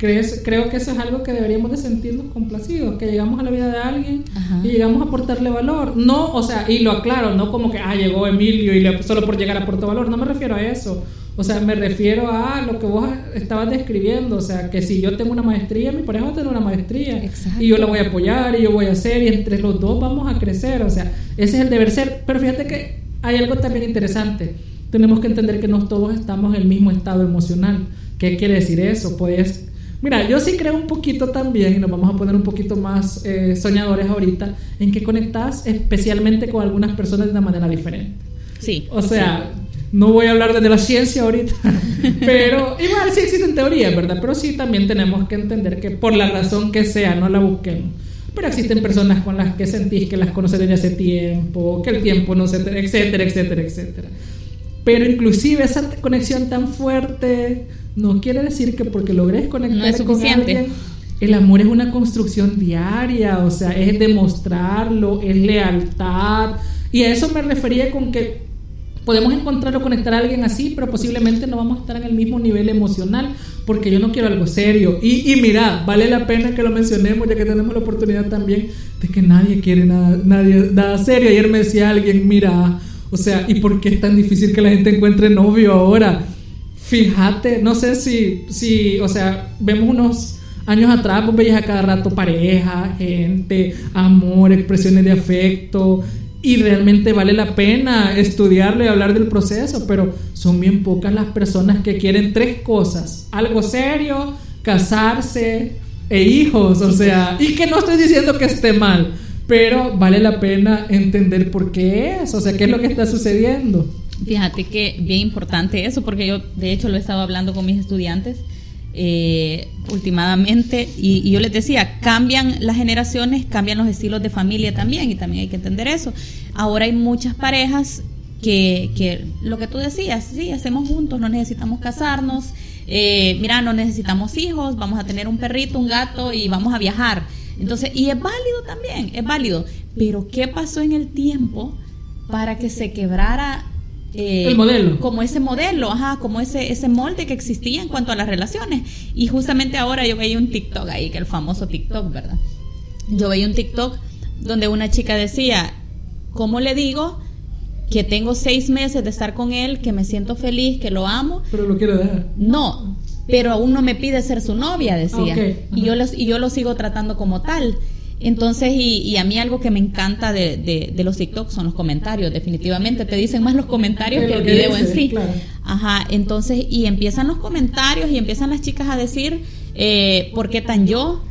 S3: creo que eso es algo que deberíamos de sentirnos complacidos, que llegamos a la vida de alguien y llegamos a aportarle valor. No, o sea, y lo aclaro, no como que, ah, llegó Emilio y le, solo por llegar aportó valor, no me refiero a eso. O sea, me refiero a lo que vos estabas describiendo, o sea, que si yo tengo una maestría, mi pareja va a tener una maestría y yo la voy a apoyar y yo voy a hacer y entre los dos vamos a crecer, o sea, ese es el deber ser. Pero fíjate que hay algo también interesante. Tenemos que entender que no todos estamos en el mismo estado emocional. ¿Qué quiere decir eso? Pues Mira, yo sí creo un poquito también, y nos vamos a poner un poquito más eh, soñadores ahorita, en que conectas especialmente con algunas personas de una manera diferente.
S1: Sí.
S3: O sea, no voy a hablar de la ciencia ahorita, pero igual sí existen teorías, ¿verdad? Pero sí también tenemos que entender que por la razón que sea, no la busquemos. Pero existen personas con las que sentís que las conoces desde hace tiempo, que el tiempo no se... etcétera, etcétera, etcétera. Pero inclusive esa conexión tan fuerte no quiere decir que porque logres conectar con alguien, el amor es una construcción diaria, o sea, es demostrarlo, es lealtad. Y a eso me refería con que podemos encontrar o conectar a alguien así, pero posiblemente no vamos a estar en el mismo nivel emocional, porque yo no quiero algo serio. Y, y mira, vale la pena que lo mencionemos, ya que tenemos la oportunidad también de que nadie quiere nada, nadie, nada serio. Ayer me decía alguien, mira, O sea, ¿y por qué es tan difícil que la gente encuentre novio ahora? Fíjate, no sé si, si o sea, vemos unos años atrás, vos veías a cada rato pareja, gente, amor, expresiones de afecto, y realmente vale la pena estudiarlo y hablar del proceso, pero son bien pocas las personas que quieren tres cosas, algo serio, casarse e hijos, o sea, y que no estoy diciendo que esté mal, pero vale la pena entender por qué es, o sea, qué es lo que está sucediendo.
S1: Fíjate que bien importante eso, porque yo de hecho lo he estado hablando con mis estudiantes eh, últimamente y, yo les decía, cambian las generaciones, cambian los estilos de familia también y también hay que entender eso. Ahora hay muchas parejas que, que lo que tú decías, sí, hacemos juntos, no necesitamos casarnos, eh, mira, no necesitamos hijos, vamos a tener un perrito, un gato y vamos a viajar. Entonces, y es válido también, es válido. Pero ¿qué pasó en el tiempo para que se quebrara
S3: eh, el modelo.
S1: Como ese modelo, ajá, como ese, ese molde que existía en cuanto a las relaciones. Y justamente ahora yo veía un TikTok ahí, que el famoso TikTok, ¿verdad? Yo veía un TikTok donde una chica decía, ¿cómo le digo que tengo seis meses de estar con él, que me siento feliz, que lo amo?
S3: Pero lo quiero dejar.
S1: No, pero aún no me pide ser su novia, decía. y, yo los, y yo lo sigo tratando como tal. Entonces, y, a mí algo que me encanta de, de, los TikTok son los comentarios, definitivamente. Te dicen más los comentarios que el video en sí. Ajá, entonces, y empiezan los comentarios y empiezan las chicas a decir, eh, ¿por qué tan yo?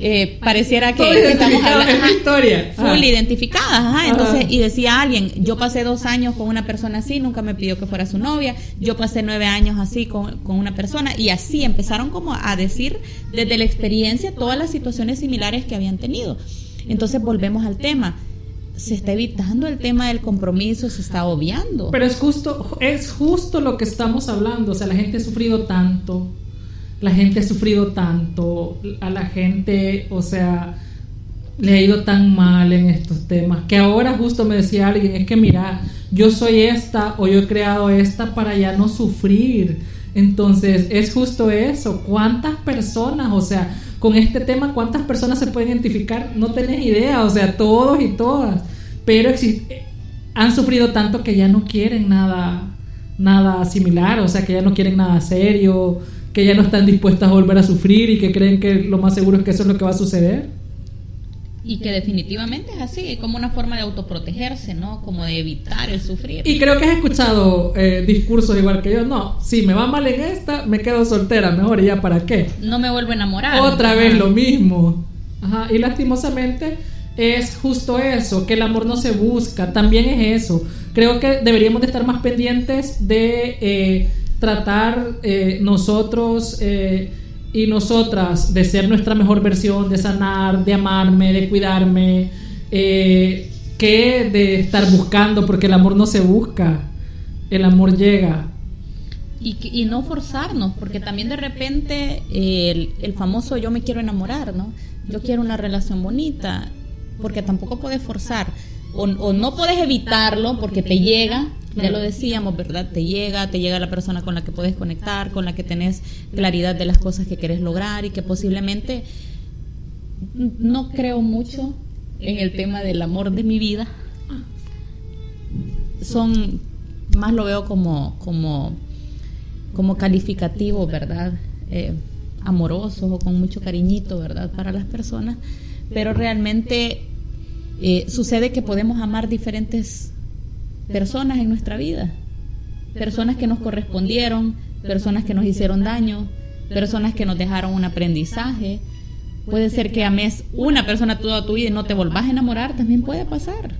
S1: Eh, pareciera que,
S3: estamos hablando
S1: historia full ah. identificadas ajá, entonces y decía alguien yo pasé dos años con una persona así nunca me pidió que fuera su novia yo pasé nueve años así con, con una persona y así empezaron como a decir desde la experiencia todas las situaciones similares que habían tenido entonces volvemos al tema se está evitando el tema del compromiso, se está obviando.
S3: Pero es justo, es justo lo que estamos hablando. O sea, la gente ha sufrido tanto, la gente ha sufrido tanto, a la gente, o sea, le ha ido tan mal en estos temas, que ahora justo me decía alguien, es que mira, yo soy esta o yo he creado esta para ya no sufrir. Entonces, es justo eso, ¿cuántas personas, o sea, con este tema, cuántas personas se pueden identificar? No tenés idea, o sea, todos y todas, pero han sufrido tanto que ya no quieren nada nada similar, o sea, que ya no quieren nada serio, que ya no están dispuestas a volver a sufrir y que creen que lo más seguro es que eso es lo que va a suceder.
S1: Y que definitivamente es así, como una forma de autoprotegerse, ¿no? Como de evitar el sufrir.
S3: Y creo que has escuchado eh, discursos igual que yo, no, si me va mal en esta, me quedo soltera, mejor ya para qué.
S1: No me vuelvo a enamorar.
S3: Otra vez lo mismo. Ajá, y lastimosamente es justo eso, que el amor no se busca, también es eso. Creo que deberíamos de estar más pendientes de... Eh, tratar eh, nosotros eh, y nosotras de ser nuestra mejor versión, de sanar, de amarme, de cuidarme, eh, que de estar buscando, porque el amor no se busca, el amor llega.
S1: Y, y no forzarnos, porque también de repente el, el, famoso yo me quiero enamorar, ¿no? Yo quiero una relación bonita, porque tampoco puedes forzar, o, o no puedes evitarlo porque te llega, ya lo decíamos, ¿verdad? Te llega, te llega la persona con la que puedes conectar, con la que tenés claridad de las cosas que quieres lograr y que posiblemente no creo mucho en el tema del amor de mi vida. Son, más lo veo como, como, como calificativo, ¿verdad? Eh, amorosos o con mucho cariñito, ¿verdad? Para las personas. Pero realmente eh, sucede que podemos amar diferentes personas en nuestra vida, personas que nos correspondieron, personas que nos hicieron daño, personas que nos dejaron un aprendizaje. Puede ser que ames una persona toda tu vida y no te volvás a enamorar, también puede pasar.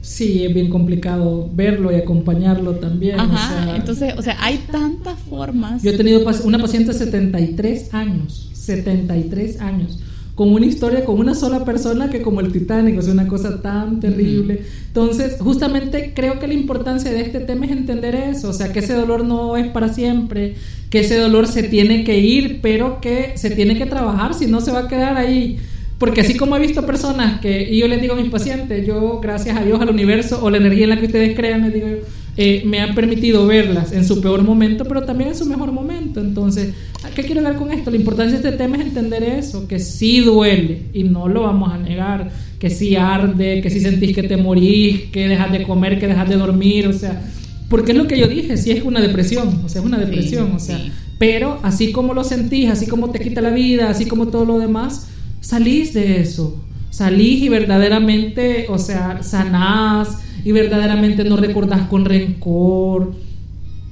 S3: Sí, es bien complicado verlo y acompañarlo también.
S1: Ajá, entonces, o sea, hay tantas formas.
S3: Yo he tenido una paciente de 73 años, 73 años con una historia con una sola persona que como el Titanic, es una cosa tan terrible. Entonces, justamente creo que la importancia de este tema es entender eso, o sea, que ese dolor no es para siempre, que ese dolor se tiene que ir, pero que se tiene que trabajar, si no se va a quedar ahí. Porque así como he visto personas que, y yo les digo a mis pacientes, yo gracias a Dios, al universo o la energía en la que ustedes crean, les digo eh, me han permitido verlas en su peor momento, pero también en su mejor momento. Entonces, ¿qué quiero hablar con esto? La importancia de este tema es entender eso, que sí duele y no lo vamos a negar, que si arde, que si sentís que te morís, que dejas de comer, que dejas de dormir, o sea, porque es lo que yo dije, si es una depresión, o sea, es una depresión, o sea, pero así como lo sentís, así como te quita la vida, así como todo lo demás, salís de eso, salís y verdaderamente, o sea, sanás y verdaderamente no recordás con rencor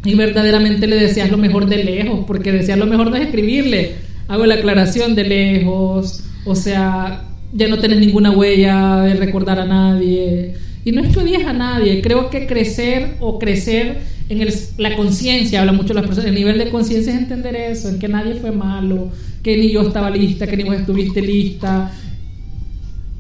S3: y verdaderamente le deseas lo mejor de lejos, porque desear lo mejor no es escribirle, hago la aclaración de lejos, o sea, ya no tienes ninguna huella de recordar a nadie. Y no es que odies a nadie, creo que crecer o crecer en el, la conciencia, habla mucho las personas, el nivel de conciencia es entender eso, en que nadie fue malo, que ni yo estaba lista, que ni vos estuviste lista.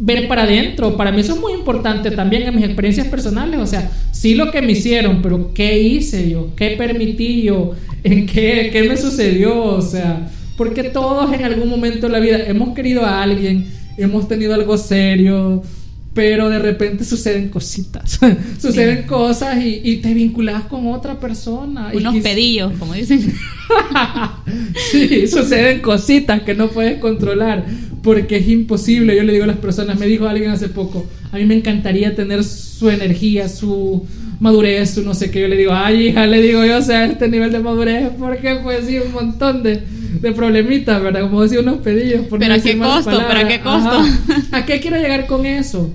S3: Ver para adentro, para mí eso es muy importante también en mis experiencias personales, o sea, sí lo que me hicieron, pero ¿qué hice yo? ¿Qué permití yo? ¿En qué, qué me sucedió? O sea, porque todos en algún momento de la vida hemos querido a alguien, hemos tenido algo serio, pero de repente suceden cositas, suceden cosas y, te vinculas con otra persona.
S1: Unos pedillos, como dicen.
S3: sí, suceden cositas que no puedes controlar porque es imposible. Yo le digo a las personas, me dijo alguien hace poco, a mí me encantaría tener su energía, su madurez, su no sé qué. Yo le digo, ay, hija, le digo yo, o sea, este nivel de madurez, porque pues sí, un montón de, de problemitas, ¿verdad? Como decía, unos pedillos.
S1: ¿Pero a qué costo? ¿Pero a qué costo?
S3: ¿A qué quiero llegar con eso?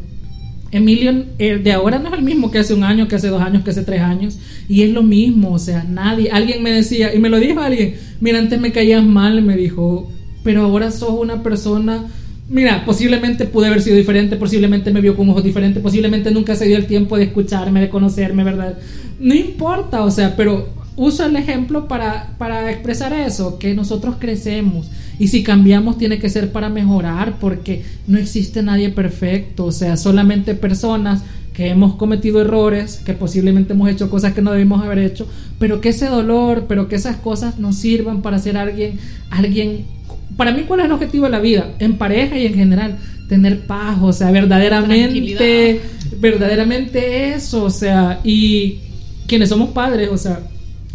S3: Emilio eh, de ahora no es el mismo que hace un año, que hace dos años, que hace tres años. Y es lo mismo, o sea, nadie, alguien me decía, y me lo dijo alguien, mira, antes me caías mal, me dijo, pero ahora sos una persona, mira, posiblemente pude haber sido diferente, posiblemente me vio con ojos diferentes, posiblemente nunca se dio el tiempo de escucharme, de conocerme, ¿verdad? No importa, o sea, pero uso el ejemplo para, para expresar eso, que nosotros crecemos y si cambiamos tiene que ser para mejorar porque no existe nadie perfecto, o sea, solamente personas que hemos cometido errores, que posiblemente hemos hecho cosas que no debimos haber hecho, pero que ese dolor, pero que esas cosas nos sirvan para ser alguien, alguien, para mí cuál es el objetivo de la vida, en pareja y en general, tener paz, o sea, verdaderamente, verdaderamente eso, o sea, y quienes somos padres, o sea,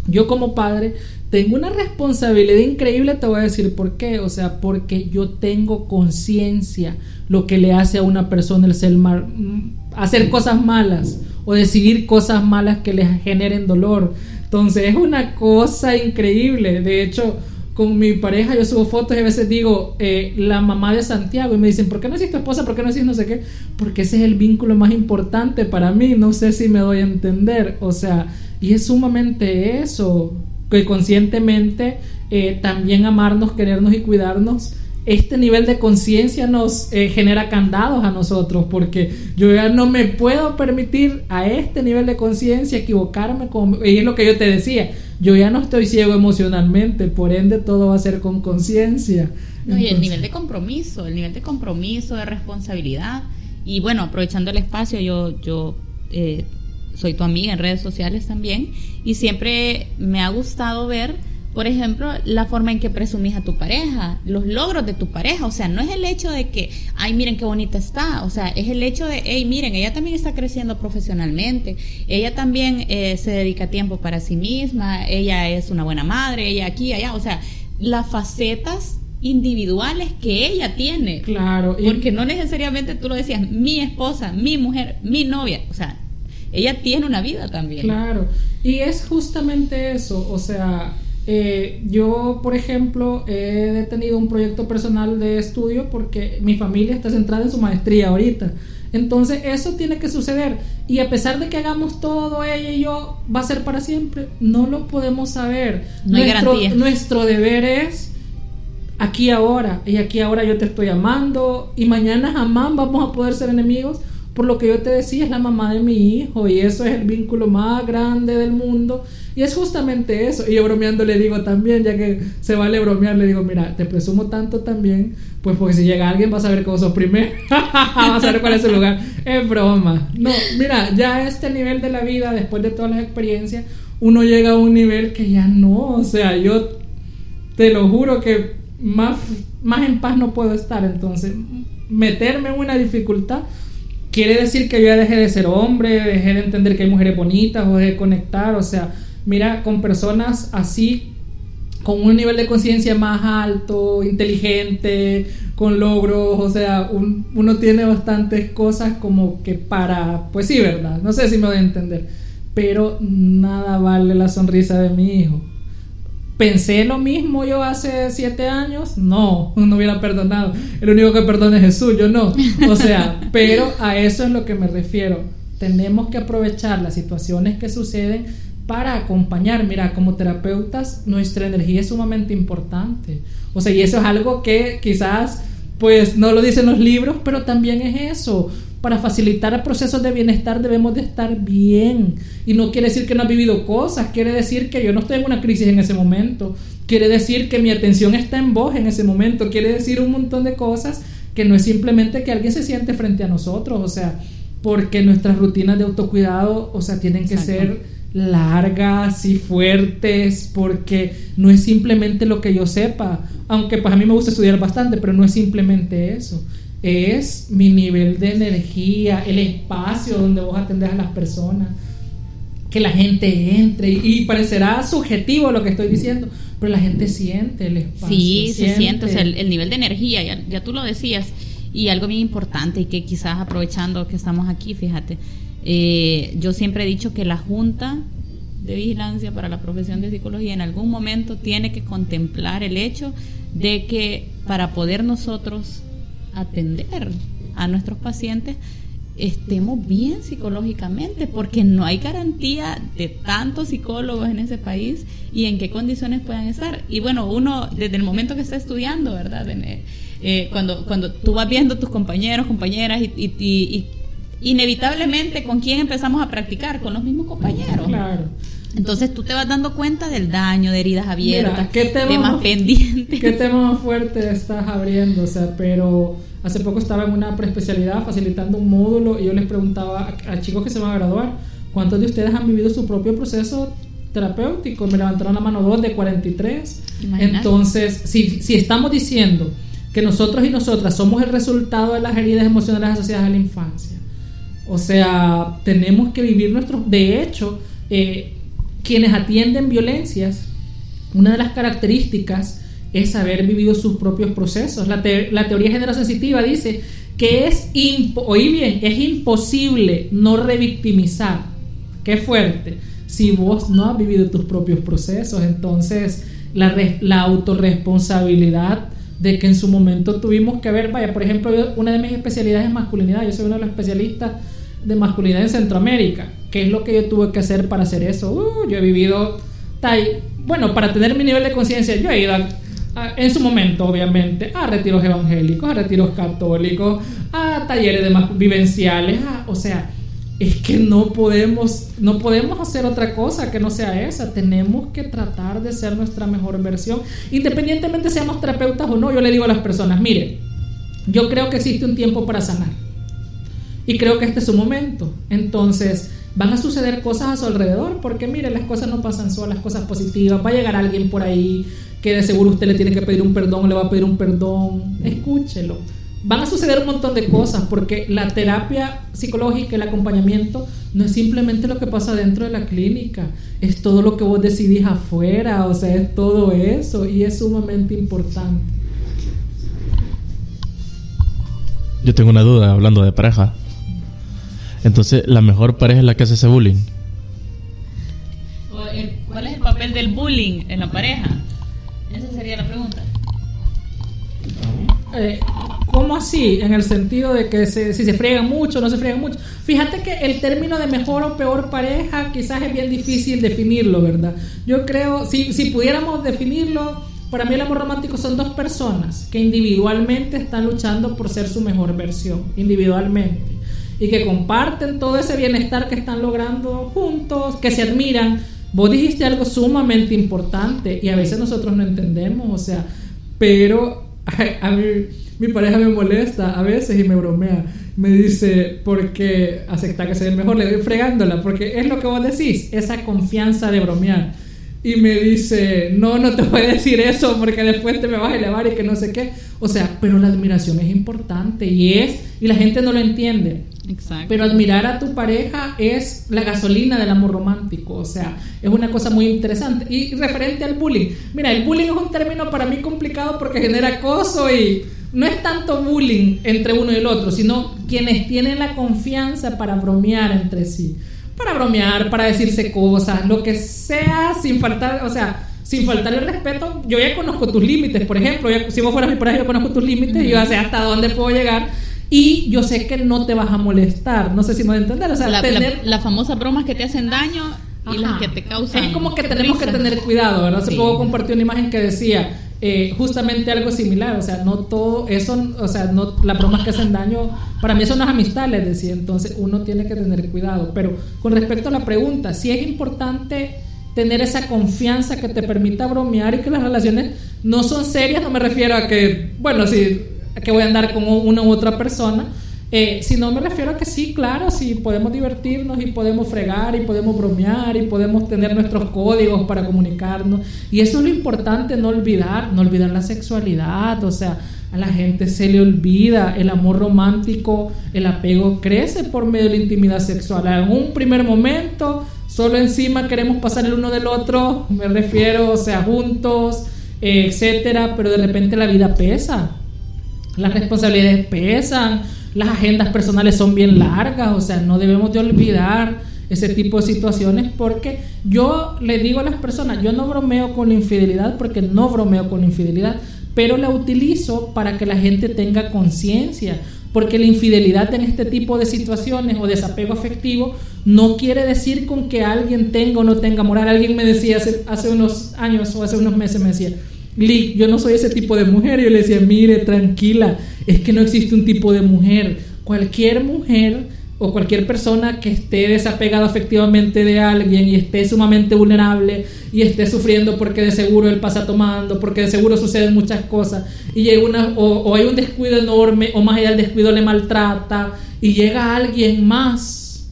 S3: yo como padre tengo una responsabilidad increíble, te voy a decir por qué. O sea, porque yo tengo conciencia lo que le hace a una persona el ser mal, hacer cosas malas o decidir cosas malas que le generen dolor. Entonces es una cosa increíble. De hecho, con mi pareja yo subo fotos y a veces digo eh, la mamá de Santiago y me dicen, ¿por qué no es tu esposa? ¿Por qué no decís no sé qué? Porque ese es el vínculo más importante para mí. No sé si me doy a entender. O sea, y es sumamente eso que conscientemente eh, también amarnos, querernos y cuidarnos, este nivel de conciencia nos eh, genera candados a nosotros, porque yo ya no me puedo permitir a este nivel de conciencia equivocarme, con, y es lo que yo te decía, yo ya no estoy ciego emocionalmente, por ende todo va a ser con conciencia.
S1: y el nivel de compromiso, el nivel de compromiso, de responsabilidad, y bueno, aprovechando el espacio, yo, yo eh, soy tu amiga en redes sociales también y siempre me ha gustado ver, por ejemplo, la forma en que presumís a tu pareja, los logros de tu pareja, o sea, no es el hecho de que, ay, miren qué bonita está, o sea, es el hecho de, hey, miren, ella también está creciendo profesionalmente, ella también eh, se dedica tiempo para sí misma, ella es una buena madre, ella aquí, allá, o sea, las facetas individuales que ella tiene.
S3: Claro.
S1: Porque no necesariamente tú lo decías, mi esposa, mi mujer, mi novia, o sea, ella tiene una vida también.
S3: Claro, y es justamente eso, o sea, eh, yo, por ejemplo, he tenido un proyecto personal de estudio porque mi familia está centrada en su maestría ahorita. Entonces eso tiene que suceder. Y a pesar de que hagamos todo ella y yo, va a ser para siempre. No lo podemos saber.
S1: No nuestro,
S3: hay nuestro deber es aquí ahora. Y aquí ahora yo te estoy amando. Y mañana jamás vamos a poder ser enemigos por lo que yo te decía, es la mamá de mi hijo y eso es el vínculo más grande del mundo. Y es justamente eso. Y yo bromeando le digo también, ya que se vale bromear, le digo, mira, te presumo tanto también, pues porque si llega alguien vas a ver cómo sos primero, vas a ver cuál es el lugar. Es broma. No, mira, ya a este nivel de la vida, después de todas las experiencias, uno llega a un nivel que ya no, o sea, yo te lo juro que más, más en paz no puedo estar. Entonces, meterme en una dificultad quiere decir que yo ya dejé de ser hombre, dejé de entender que hay mujeres bonitas o de conectar, o sea, mira, con personas así con un nivel de conciencia más alto, inteligente, con logros, o sea, uno tiene bastantes cosas como que para, pues sí, ¿verdad? No sé si me voy a entender, pero nada vale la sonrisa de mi hijo. ¿Pensé lo mismo yo hace siete años? No, no hubiera perdonado. El único que perdona es Jesús, yo no. O sea, pero a eso es lo que me refiero. Tenemos que aprovechar las situaciones que suceden para acompañar. Mira, como terapeutas, nuestra energía es sumamente importante. O sea, y eso es algo que quizás, pues, no lo dicen los libros, pero también es eso para facilitar procesos de bienestar debemos de estar bien. Y no quiere decir que no ha vivido cosas, quiere decir que yo no estoy en una crisis en ese momento, quiere decir que mi atención está en vos en ese momento, quiere decir un montón de cosas que no es simplemente que alguien se siente frente a nosotros, o sea, porque nuestras rutinas de autocuidado, o sea, tienen que ser largas y fuertes, porque no es simplemente lo que yo sepa, aunque pues a mí me gusta estudiar bastante, pero no es simplemente eso es mi nivel de energía, el espacio donde vos atendés a las personas, que la gente entre y, parecerá subjetivo lo que estoy diciendo, pero la gente siente el espacio.
S1: Sí, se siente, o sea, el, nivel de energía, ya, ya, tú lo decías, y algo bien importante y que quizás aprovechando que estamos aquí, fíjate, eh, yo siempre he dicho que la Junta de Vigilancia para la profesión de psicología en algún momento tiene que contemplar el hecho de que para poder nosotros atender a nuestros pacientes estemos bien psicológicamente, porque no hay garantía de tantos psicólogos en ese país y en qué condiciones puedan estar. Y bueno, uno desde el momento que está estudiando, ¿verdad? Eh, cuando, cuando tú vas viendo tus compañeros, compañeras y, inevitablemente con quién empezamos a practicar, con los mismos compañeros.
S3: Claro.
S1: Entonces tú te vas dando cuenta del daño, de heridas abiertas,
S3: ¿qué temas pendientes. ¿Qué tema fuerte estás abriendo? O sea, pero Hace poco estaba en una preespecialidad facilitando un módulo y yo les preguntaba a, chicos que se van a graduar, ¿cuántos de ustedes han vivido su propio proceso terapéutico? Me levantaron la mano dos de 43. Entonces, si, si estamos diciendo que nosotros y nosotras somos el resultado de las heridas emocionales asociadas a la infancia, o sea, tenemos que vivir nuestros... De hecho, eh, quienes atienden violencias, una de las características es haber vivido sus propios procesos. La, teoría genero-sensitiva dice que es, oí bien, es imposible no revictimizar. Qué fuerte. Si vos no has vivido tus propios procesos, entonces la, la autorresponsabilidad de que en su momento tuvimos que ver, vaya, por ejemplo, una de mis especialidades es masculinidad, yo soy uno de los especialistas de masculinidad en Centroamérica. ¿Qué es lo que yo tuve que hacer para hacer eso? Uh, yo he vivido, bueno, para tener mi nivel de conciencia, yo he ido a en su momento, obviamente, a retiros evangélicos, a retiros católicos, a talleres de más vivenciales, o sea, es que no podemos, no podemos hacer otra cosa que no sea esa. Tenemos que tratar de ser nuestra mejor versión, independientemente seamos terapeutas o no. Yo le digo a las personas, mire, yo creo que existe un tiempo para sanar y creo que este es su momento. Entonces, van a suceder cosas a su alrededor, porque mire, las cosas no pasan solas, cosas positivas, va a llegar alguien por ahí que de seguro usted le tiene que pedir un perdón, le va a pedir un perdón, escúchelo. Van a suceder un montón de cosas porque la terapia psicológica, el acompañamiento, no es simplemente lo que pasa dentro de la clínica, es todo lo que vos decidís afuera, o sea, es todo eso y es sumamente importante.
S2: Yo tengo una duda hablando de pareja. Entonces, ¿la mejor pareja es la que hace ese bullying?
S1: ¿Cuál es el papel del bullying en la pareja? Esa sería la pregunta.
S3: Eh, ¿Cómo así? En el sentido de que si se friegan mucho, no se friegan mucho. Fíjate que el término de mejor o peor pareja quizás es bien difícil definirlo, ¿verdad? Yo creo, si, si pudiéramos definirlo, para mí el amor romántico son dos personas que individualmente están luchando por ser su mejor versión, individualmente. Y que comparten todo ese bienestar que están logrando juntos, que se admiran Vos dijiste algo sumamente importante y a veces nosotros no entendemos, o sea, pero a, mí mi pareja me molesta a veces y me bromea. Me dice, porque acepta que soy el mejor, le doy fregándola, porque es lo que vos decís, esa confianza de bromear. Y me dice, no, no te voy a decir eso porque después te me vas a elevar y que no sé qué. O sea, pero la admiración es importante y es, y la gente no lo entiende. Exacto. Pero admirar a tu pareja es la gasolina del amor romántico, o sea, es una cosa muy interesante. Y referente al bullying, mira, el bullying es un término para mí complicado porque genera acoso y no es tanto bullying entre uno y el otro, sino quienes tienen la confianza para bromear entre sí, para bromear, para decirse cosas, lo que sea, sin faltar, o sea, sin faltar el respeto, yo ya conozco tus límites, por ejemplo, si vos fueras mi pareja, yo conozco tus límites, y yo sé hasta dónde puedo llegar y yo sé que no te vas a molestar. No sé si me voy a entender. O sea,
S1: la, tener... la, famosa bromas que te hacen daño y las que te causan.
S3: Es como que tenemos que tener cuidado, ¿verdad? Hace poco compartí una imagen que decía eh, justamente algo similar. O sea, no todo eso, o sea, no las bromas que hacen daño, para mí son las amistades, les decía. Entonces uno tiene que tener cuidado. Pero con respecto a la pregunta, si es importante tener esa confianza que te permita bromear y que las relaciones no son serias, no me refiero a que, bueno, si que voy a andar con una u otra persona. Eh, si no me refiero a que sí, claro, sí podemos divertirnos y podemos fregar y podemos bromear y podemos tener nuestros códigos para comunicarnos. Y eso es lo importante, no olvidar, no olvidar la sexualidad, o sea, a la gente se le olvida el amor romántico, el apego crece por medio de la intimidad sexual. En un primer momento, solo encima queremos pasar el uno del otro, me refiero, o sea, juntos, eh, etcétera, pero de repente la vida pesa las responsabilidades pesan, las agendas personales son bien largas, o sea, no debemos de olvidar ese tipo de situaciones porque yo le digo a las personas, yo no bromeo con la infidelidad porque no bromeo con la infidelidad, pero la utilizo para que la gente tenga conciencia, porque la infidelidad en este tipo de situaciones o desapego afectivo no quiere decir con que alguien tenga o no tenga moral. Alguien me decía hace, hace unos años o hace unos meses, me decía, yo no soy ese tipo de mujer. Yo le decía, mire, tranquila, es que no existe un tipo de mujer. Cualquier mujer o cualquier persona que esté desapegada afectivamente de alguien y esté sumamente vulnerable y esté sufriendo porque de seguro él pasa tomando, porque de seguro suceden muchas cosas y llega una, o, o hay un descuido enorme o más allá del descuido le maltrata y llega alguien más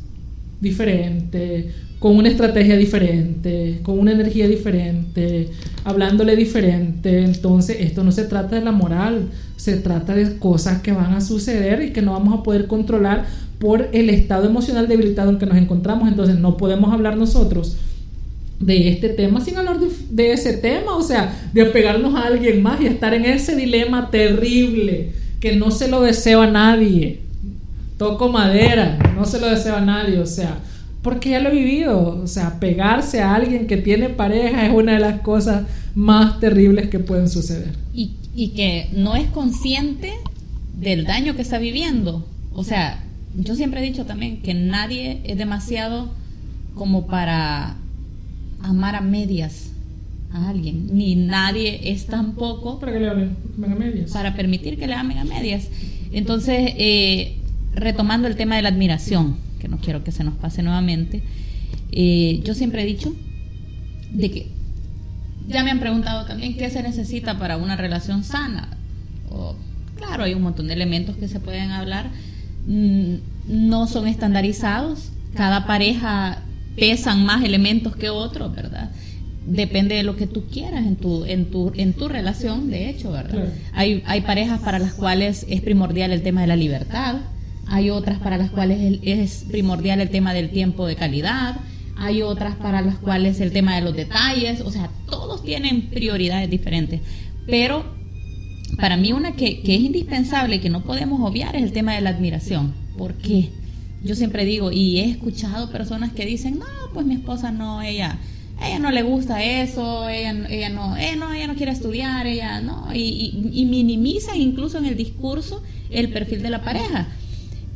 S3: diferente con una estrategia diferente, con una energía diferente, hablándole diferente. Entonces, esto no se trata de la moral, se trata de cosas que van a suceder y que no vamos a poder controlar por el estado emocional debilitado en que nos encontramos. Entonces, no podemos hablar nosotros de este tema sin hablar de, ese tema, o sea, de apegarnos a alguien más y estar en ese dilema terrible que no se lo deseo a nadie. Toco madera, no se lo deseo a nadie, o sea, porque ya lo he vivido. O sea, pegarse a alguien que tiene pareja es una de las cosas más terribles que pueden suceder.
S1: Y, y que no es consciente del daño que está viviendo. O sea, yo siempre he dicho también que nadie es demasiado como para amar a medias a alguien, ni nadie es tampoco
S3: para que le amen, a medias.
S1: Para permitir que le amen a medias. Entonces, eh, retomando el tema de la admiración, que no quiero que se nos pase nuevamente, eh, yo siempre he dicho de que ya me han preguntado también qué se necesita para una relación sana. claro, hay un montón de elementos que se pueden hablar, mm, no son estandarizados, cada pareja pesan más elementos que otros, ¿verdad? Depende de lo que tú quieras en tu, en tu, en tu relación, de hecho, ¿verdad? Hay, hay parejas para las cuales es primordial el tema de la libertad, hay otras para las cuales es primordial el tema del tiempo de calidad, hay otras para las cuales el tema de los detalles, o sea, todos tienen prioridades diferentes, pero para mí una que, es indispensable y que no podemos obviar es el tema de la admiración. ¿Por qué? Yo siempre digo, y he escuchado personas que dicen, no, pues mi esposa no, ella, ella no le gusta eso, ella, ella no, ella no, ella no quiere estudiar, ella no, y, y, y minimizan incluso en el discurso el perfil de la pareja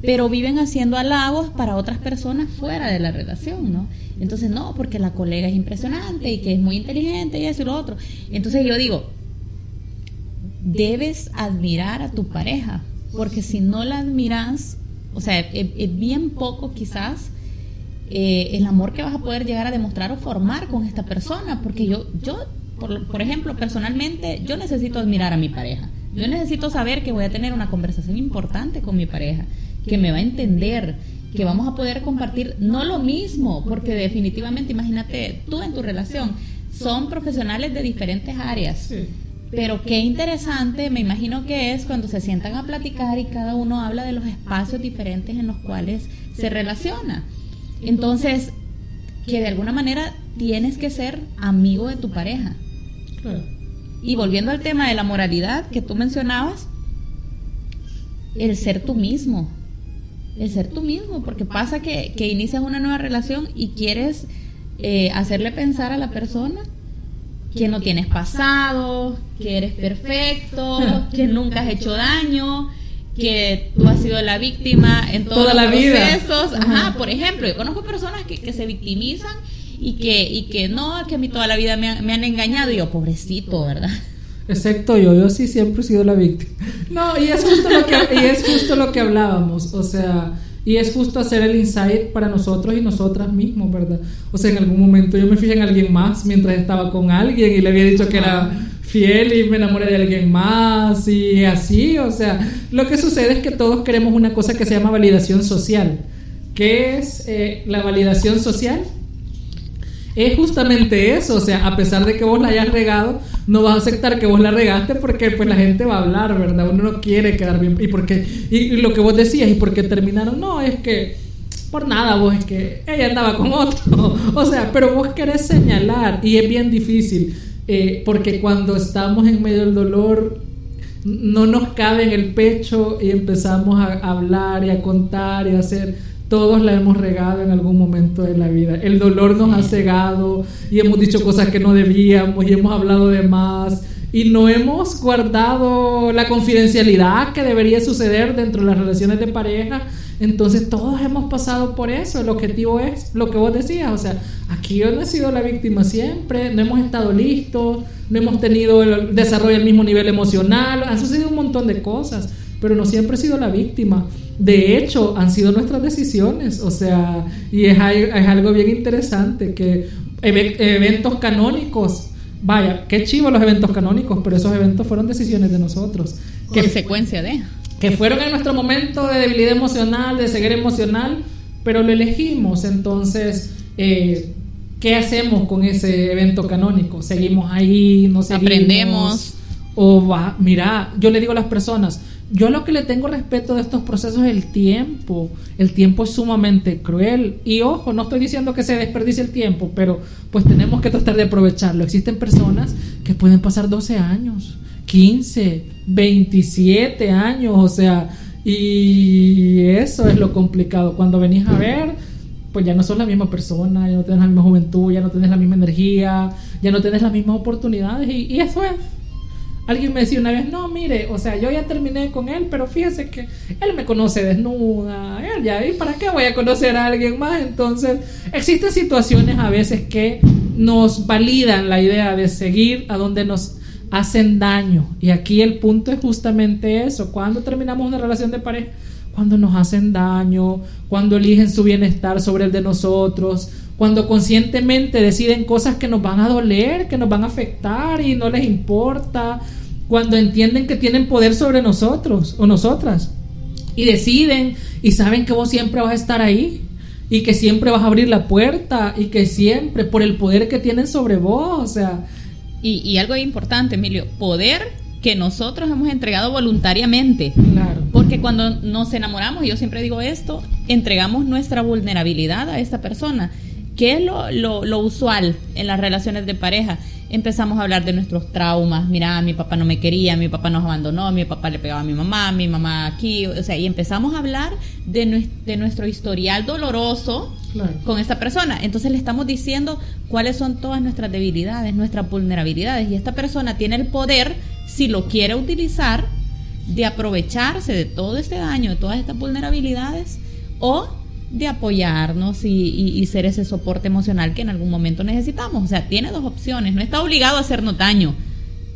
S1: pero viven haciendo halagos para otras personas fuera de la relación, ¿no? Entonces, no, porque la colega es impresionante y que es muy inteligente y eso y lo otro. Entonces yo digo, debes admirar a tu pareja, porque si no la admiras, o sea, es, bien poco quizás eh, el amor que vas a poder llegar a demostrar o formar con esta persona, porque yo, yo por, por ejemplo, personalmente, yo necesito admirar a mi pareja. Yo necesito saber que voy a tener una conversación importante con mi pareja que me va a entender, que vamos a poder compartir no lo mismo, porque definitivamente, imagínate, tú en tu relación, son profesionales de diferentes áreas. Pero qué interesante, me imagino que es cuando se sientan a platicar y cada uno habla de los espacios diferentes en los cuales se relaciona. Entonces, que de alguna manera tienes que ser amigo de tu pareja. Y volviendo al tema de la moralidad que tú mencionabas, el ser tú mismo. El ser tú mismo, porque pasa que, que inicias una nueva relación y quieres eh, hacerle pensar a la persona que no tienes pasado, que eres perfecto, que nunca has hecho daño, que tú has sido la víctima en todos
S3: Toda
S1: los
S3: la vida.
S1: procesos. Ajá, por ejemplo, yo conozco personas que, que se victimizan y que, y que no, que a mí toda la vida me, han- me han engañado y yo, pobrecito, ¿verdad?
S3: Excepto yo, yo sí siempre he sido la víctima. No, y es justo lo que, y es justo lo que hablábamos, o sea, y es justo hacer el insight para nosotros y nosotras mismos, ¿verdad? O sea, en algún momento yo me fijé en alguien más mientras estaba con alguien y le había dicho que era fiel y me enamoré de alguien más y así, o sea, lo que sucede es que todos queremos una cosa que se llama validación social. ¿Qué es eh, la validación social? Es justamente eso, o sea, a pesar de que vos la hayas regado, no vas a aceptar que vos la regaste porque pues la gente va a hablar, ¿verdad? Uno no quiere quedar bien. ¿Y por qué? Y, lo que vos decías, ¿y por qué terminaron? No, es que por nada, vos es que ella andaba con otro. O sea, pero vos querés señalar y es bien difícil eh, porque cuando estamos en medio del dolor no nos cabe en el pecho y empezamos a hablar y a contar y a hacer todos la hemos regado en algún momento de la vida. El dolor nos ha cegado y hemos dicho cosas que no debíamos y hemos hablado de más y no hemos guardado la confidencialidad que debería suceder dentro de las relaciones de pareja. Entonces todos hemos pasado por eso. El objetivo es lo que vos decías. O sea, aquí yo no he sido la víctima siempre, no hemos estado listos, no hemos tenido el desarrollo al mismo nivel emocional, han sucedido un montón de cosas, pero no siempre he sido la víctima. De hecho, han sido nuestras decisiones, o sea, y es, al- es algo bien interesante que eve- eventos canónicos, vaya, qué chivo los eventos canónicos, pero esos eventos fueron decisiones de nosotros. Que
S1: Consecuencia de.
S3: que fueron en nuestro momento de debilidad emocional, de ceguera emocional, pero lo elegimos. Entonces, eh, ¿qué hacemos con ese evento canónico? ¿Seguimos ahí? ¿No seguimos?
S1: Aprendemos.
S3: O va, mira, yo le digo a las personas, yo lo que le tengo respeto de estos procesos es el tiempo. El tiempo es sumamente cruel. Y ojo, no estoy diciendo que se desperdicie el tiempo, pero pues tenemos que tratar de aprovecharlo. Existen personas que pueden pasar 12 años, 15, 27 años, o sea, y eso es lo complicado. Cuando venís a ver, pues ya no sos la misma persona, ya no tenés la misma juventud, ya no tenés la misma energía, ya no tenés las mismas oportunidades y, y eso es. Alguien me decía una vez, no, mire, o sea, yo ya terminé con él, pero fíjese que él me conoce desnuda, él ya, ¿y para qué voy a conocer a alguien más? Entonces, existen situaciones a veces que nos validan la idea de seguir a donde nos hacen daño. Y aquí el punto es justamente eso, cuando terminamos una relación de pareja, cuando nos hacen daño, cuando eligen su bienestar sobre el de nosotros, cuando conscientemente deciden cosas que nos van a doler, que nos van a afectar y no les importa, cuando entienden que tienen poder sobre nosotros o nosotras y deciden y saben que vos siempre vas a estar ahí y que siempre vas a abrir la puerta y que siempre por el poder que tienen sobre vos, o sea,
S1: Y, y algo importante, Emilio, poder que nosotros hemos entregado voluntariamente.
S3: claro.
S1: Porque cuando nos enamoramos, y yo siempre digo esto, entregamos nuestra vulnerabilidad a esta persona. ¿Qué es lo, lo, lo usual en las relaciones de pareja? Empezamos a hablar de nuestros traumas. Mira, mi papá no me quería, mi papá nos abandonó, mi papá le pegaba a mi mamá, mi mamá aquí. O sea, y empezamos a hablar de, de nuestro historial doloroso
S3: Claro.
S1: con esta persona. Entonces le estamos diciendo cuáles son todas nuestras debilidades, nuestras vulnerabilidades. Y esta persona tiene el poder, si lo quiere utilizar, de aprovecharse de todo este daño, de todas estas vulnerabilidades, o de apoyarnos y, y- y ser ese soporte emocional que en algún momento necesitamos. O sea, tiene dos opciones. No está obligado a hacernos daño,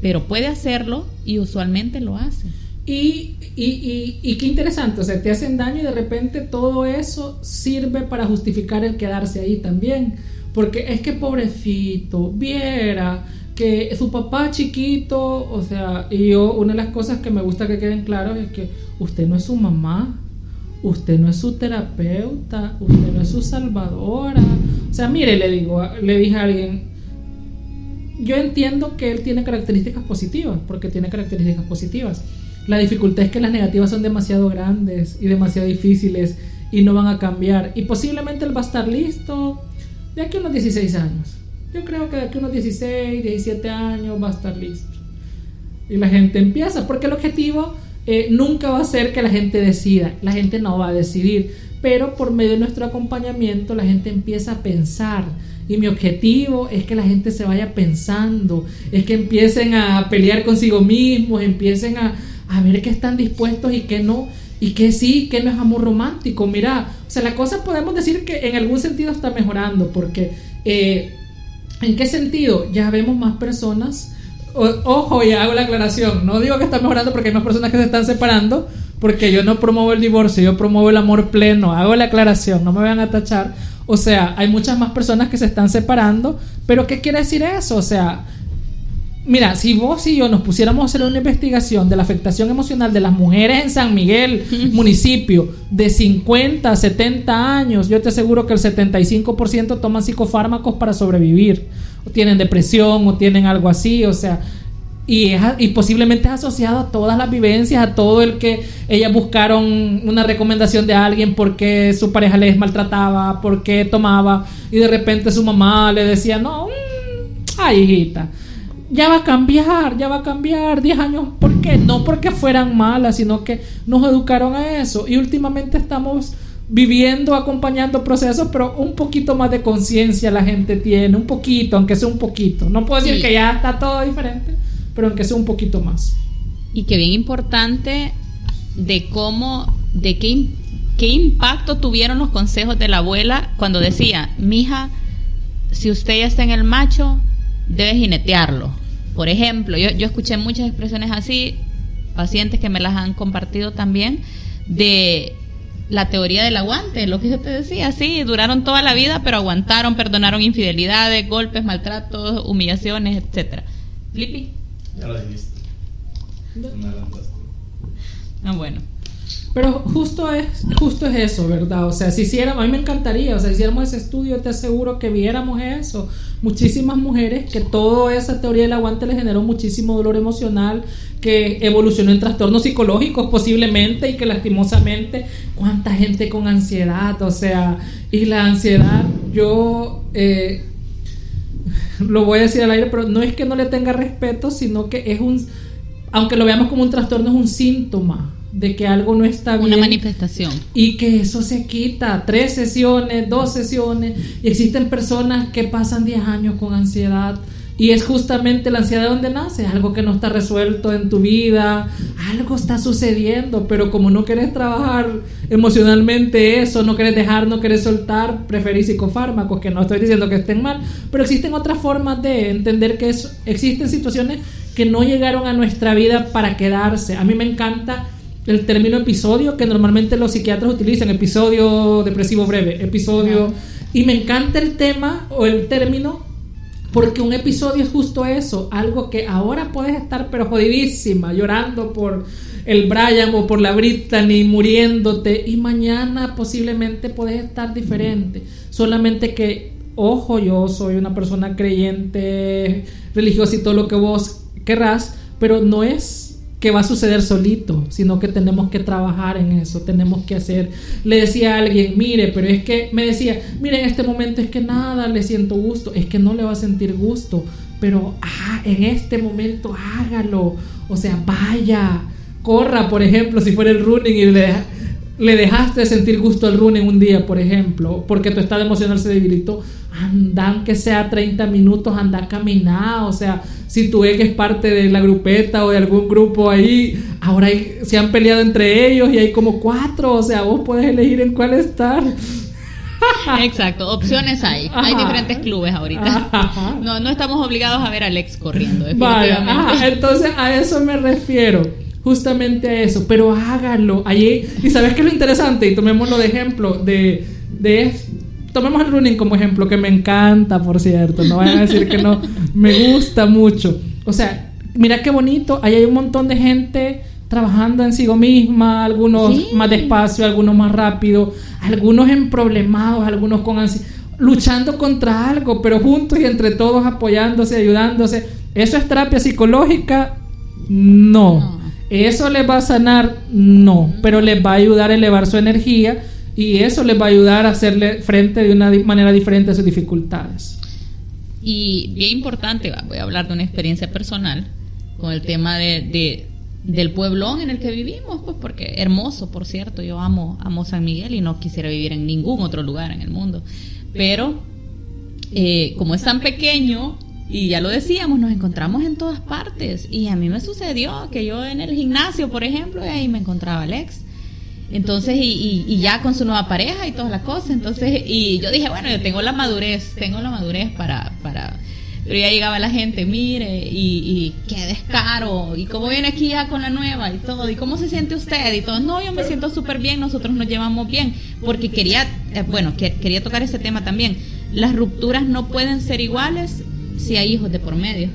S1: pero puede hacerlo y usualmente lo hace.
S3: Y, y, y, qué interesante, o sea, te hacen daño y de repente todo eso sirve para justificar el quedarse ahí también. Porque es que pobrecito, viera que su papá chiquito, o sea, y yo, una de las cosas que me gusta que queden claros es que usted no es su mamá, usted no es su terapeuta, usted no es su salvadora. O sea, mire, le digo, le dije a alguien, yo entiendo que él tiene características positivas, porque tiene características positivas. La dificultad es que las negativas son demasiado grandes y demasiado difíciles y no van a cambiar. Y posiblemente él va a estar listo de aquí a unos 16 años. Yo creo que de aquí a unos 16, 17 años va a estar listo. Y la gente empieza, porque el objetivo eh, nunca va a ser que la gente decida, la gente no va a decidir, pero por medio de nuestro acompañamiento la gente empieza a pensar. Y mi objetivo es que la gente se vaya pensando, es que empiecen a pelear consigo mismos, empiecen a, a ver qué están dispuestos y qué no, y que sí, que no es amor romántico. Mira, o sea, la cosa podemos decir que en algún sentido está mejorando, porque eh, ¿en qué sentido? Ya vemos más personas. Ojo, y hago la aclaración. No digo que está mejorando porque hay más personas que se están separando, porque yo no promuevo el divorcio, yo promuevo el amor pleno. Hago la aclaración, no me vayan a tachar. O sea, hay muchas más personas que se están separando, pero ¿qué quiere decir eso? O sea, Mira, si vos y yo nos pusiéramos a hacer una investigación de la afectación emocional de las mujeres en San Miguel, municipio, de 50 a 70 años, yo te aseguro que el 75% toman psicofármacos para sobrevivir. O tienen depresión o tienen algo así, o sea, y, y posiblemente es asociado a todas las vivencias, a todo el que ellas buscaron una recomendación de alguien porque su pareja les maltrataba, porque tomaba, y de repente su mamá le decía, no, mm, ay hijita ya va a cambiar, ya va a cambiar 10 años. ¿Por qué? No porque fueran malas, sino que nos educaron a eso. Y últimamente estamos viviendo, acompañando procesos, pero un poquito más de conciencia la gente tiene, un poquito, aunque sea un poquito. No puedo decir que ya está todo diferente, pero aunque sea un poquito más.
S1: Y que bien importante de cómo, de qué, qué impacto tuvieron los consejos de la abuela cuando decía, mija, si usted ya está en el macho, debe jinetearlo. Por ejemplo, yo, yo escuché muchas expresiones así, pacientes que me las han compartido también, de la teoría del aguante, lo que yo te decía, sí, duraron toda la vida, pero aguantaron, perdonaron infidelidades, golpes, maltratos, humillaciones, etcétera. Flippy. Ya lo dijiste.
S3: Ah, bueno. Pero justo es, justo es eso, ¿verdad? O sea, si hiciéramos, a mí me encantaría, o sea, si hiciéramos ese estudio, te aseguro que viéramos eso. Muchísimas mujeres que toda esa teoría del aguante les generó muchísimo dolor emocional, que evolucionó en trastornos psicológicos posiblemente y que lastimosamente, cuánta gente con ansiedad, o sea, y la ansiedad, yo... Eh, lo voy a decir al aire, pero no es que no le tenga respeto, sino que es un, aunque lo veamos como un trastorno, es un síntoma de que algo no está bien.
S1: Una manifestación.
S3: Y que eso se quita. Tres sesiones, dos sesiones. Y existen personas que pasan 10 años con ansiedad. Y es justamente la ansiedad de donde nace, algo que no está resuelto en tu vida, algo está sucediendo, pero como no quieres trabajar emocionalmente eso, no quieres dejar, no quieres soltar, preferís psicofármacos, que no estoy diciendo que estén mal, pero existen otras formas de entender que existen situaciones que no llegaron a nuestra vida para quedarse. A mí me encanta el término episodio que normalmente los psiquiatras utilizan, episodio depresivo breve, episodio... Y me encanta el tema o el término porque un episodio es justo eso, algo que ahora puedes estar pero jodidísima, llorando por el Brian o por la Brittany, muriéndote y mañana posiblemente puedes estar diferente. Solamente que, ojo, yo soy una persona creyente, religiosa y todo lo que vos querrás, pero no es que va a suceder solito, sino que tenemos que trabajar en eso, tenemos que hacer. Le decía a alguien, mire, pero es que me decía, mire, en este momento es que nada le siento gusto, es que no le va a sentir gusto, pero ah, en este momento hágalo, o sea, vaya, corra, por ejemplo, si fuera el running y le, le dejaste de sentir gusto al running un día, por ejemplo, porque tu estado emocional se debilitó, anda, que sea 30 minutos, anda a caminar, o sea, si tu ex es parte de la grupeta o de algún grupo ahí, ahora se han peleado entre ellos y hay como cuatro, o sea, vos puedes elegir en cuál estar.
S1: Exacto, opciones hay. Hay diferentes clubes ahorita. No, no estamos obligados a ver al ex corriendo.
S3: Vaya, entonces a eso me refiero. Justamente a eso. Pero hágalo. Allí, y sabes qué es lo interesante, y tomémoslo de ejemplo, de, de tomemos el running como ejemplo, que me encanta, por cierto, no vayan a decir que no, me gusta mucho. O sea, mira qué bonito, ahí hay un montón de gente trabajando en sí misma, algunos más despacio, algunos más rápido, algunos en problemados, algunos con ansiedad. luchando contra algo, pero juntos y entre todos apoyándose, ayudándose. ¿Eso es terapia psicológica? No. ¿Eso les va a sanar? No. Pero les va a ayudar a elevar su energía y eso les va a ayudar a hacerle frente de una manera diferente a sus dificultades.
S1: Y bien importante, voy a hablar de una experiencia personal con el tema de, del pueblón en el que vivimos, pues porque hermoso, por cierto, yo amo, amo San Miguel y no quisiera vivir en ningún otro lugar en el mundo. Pero eh, como es tan pequeño, y ya lo decíamos, nos encontramos en todas partes. Y a mí me sucedió que yo en el gimnasio, por ejemplo, ahí me encontraba Alex. Entonces, y, y, ya con su nueva pareja y todas las cosas. Entonces, y yo dije, bueno, yo tengo la madurez, tengo la madurez para, para, pero ya llegaba la gente, mire, y, y qué descaro, y cómo viene aquí ya con la nueva y todo, y cómo se siente usted, y todo, no, yo me siento súper bien, nosotros nos llevamos bien, porque quería, eh, bueno, quería tocar ese tema también. Las rupturas no pueden ser iguales si hay hijos de por medio.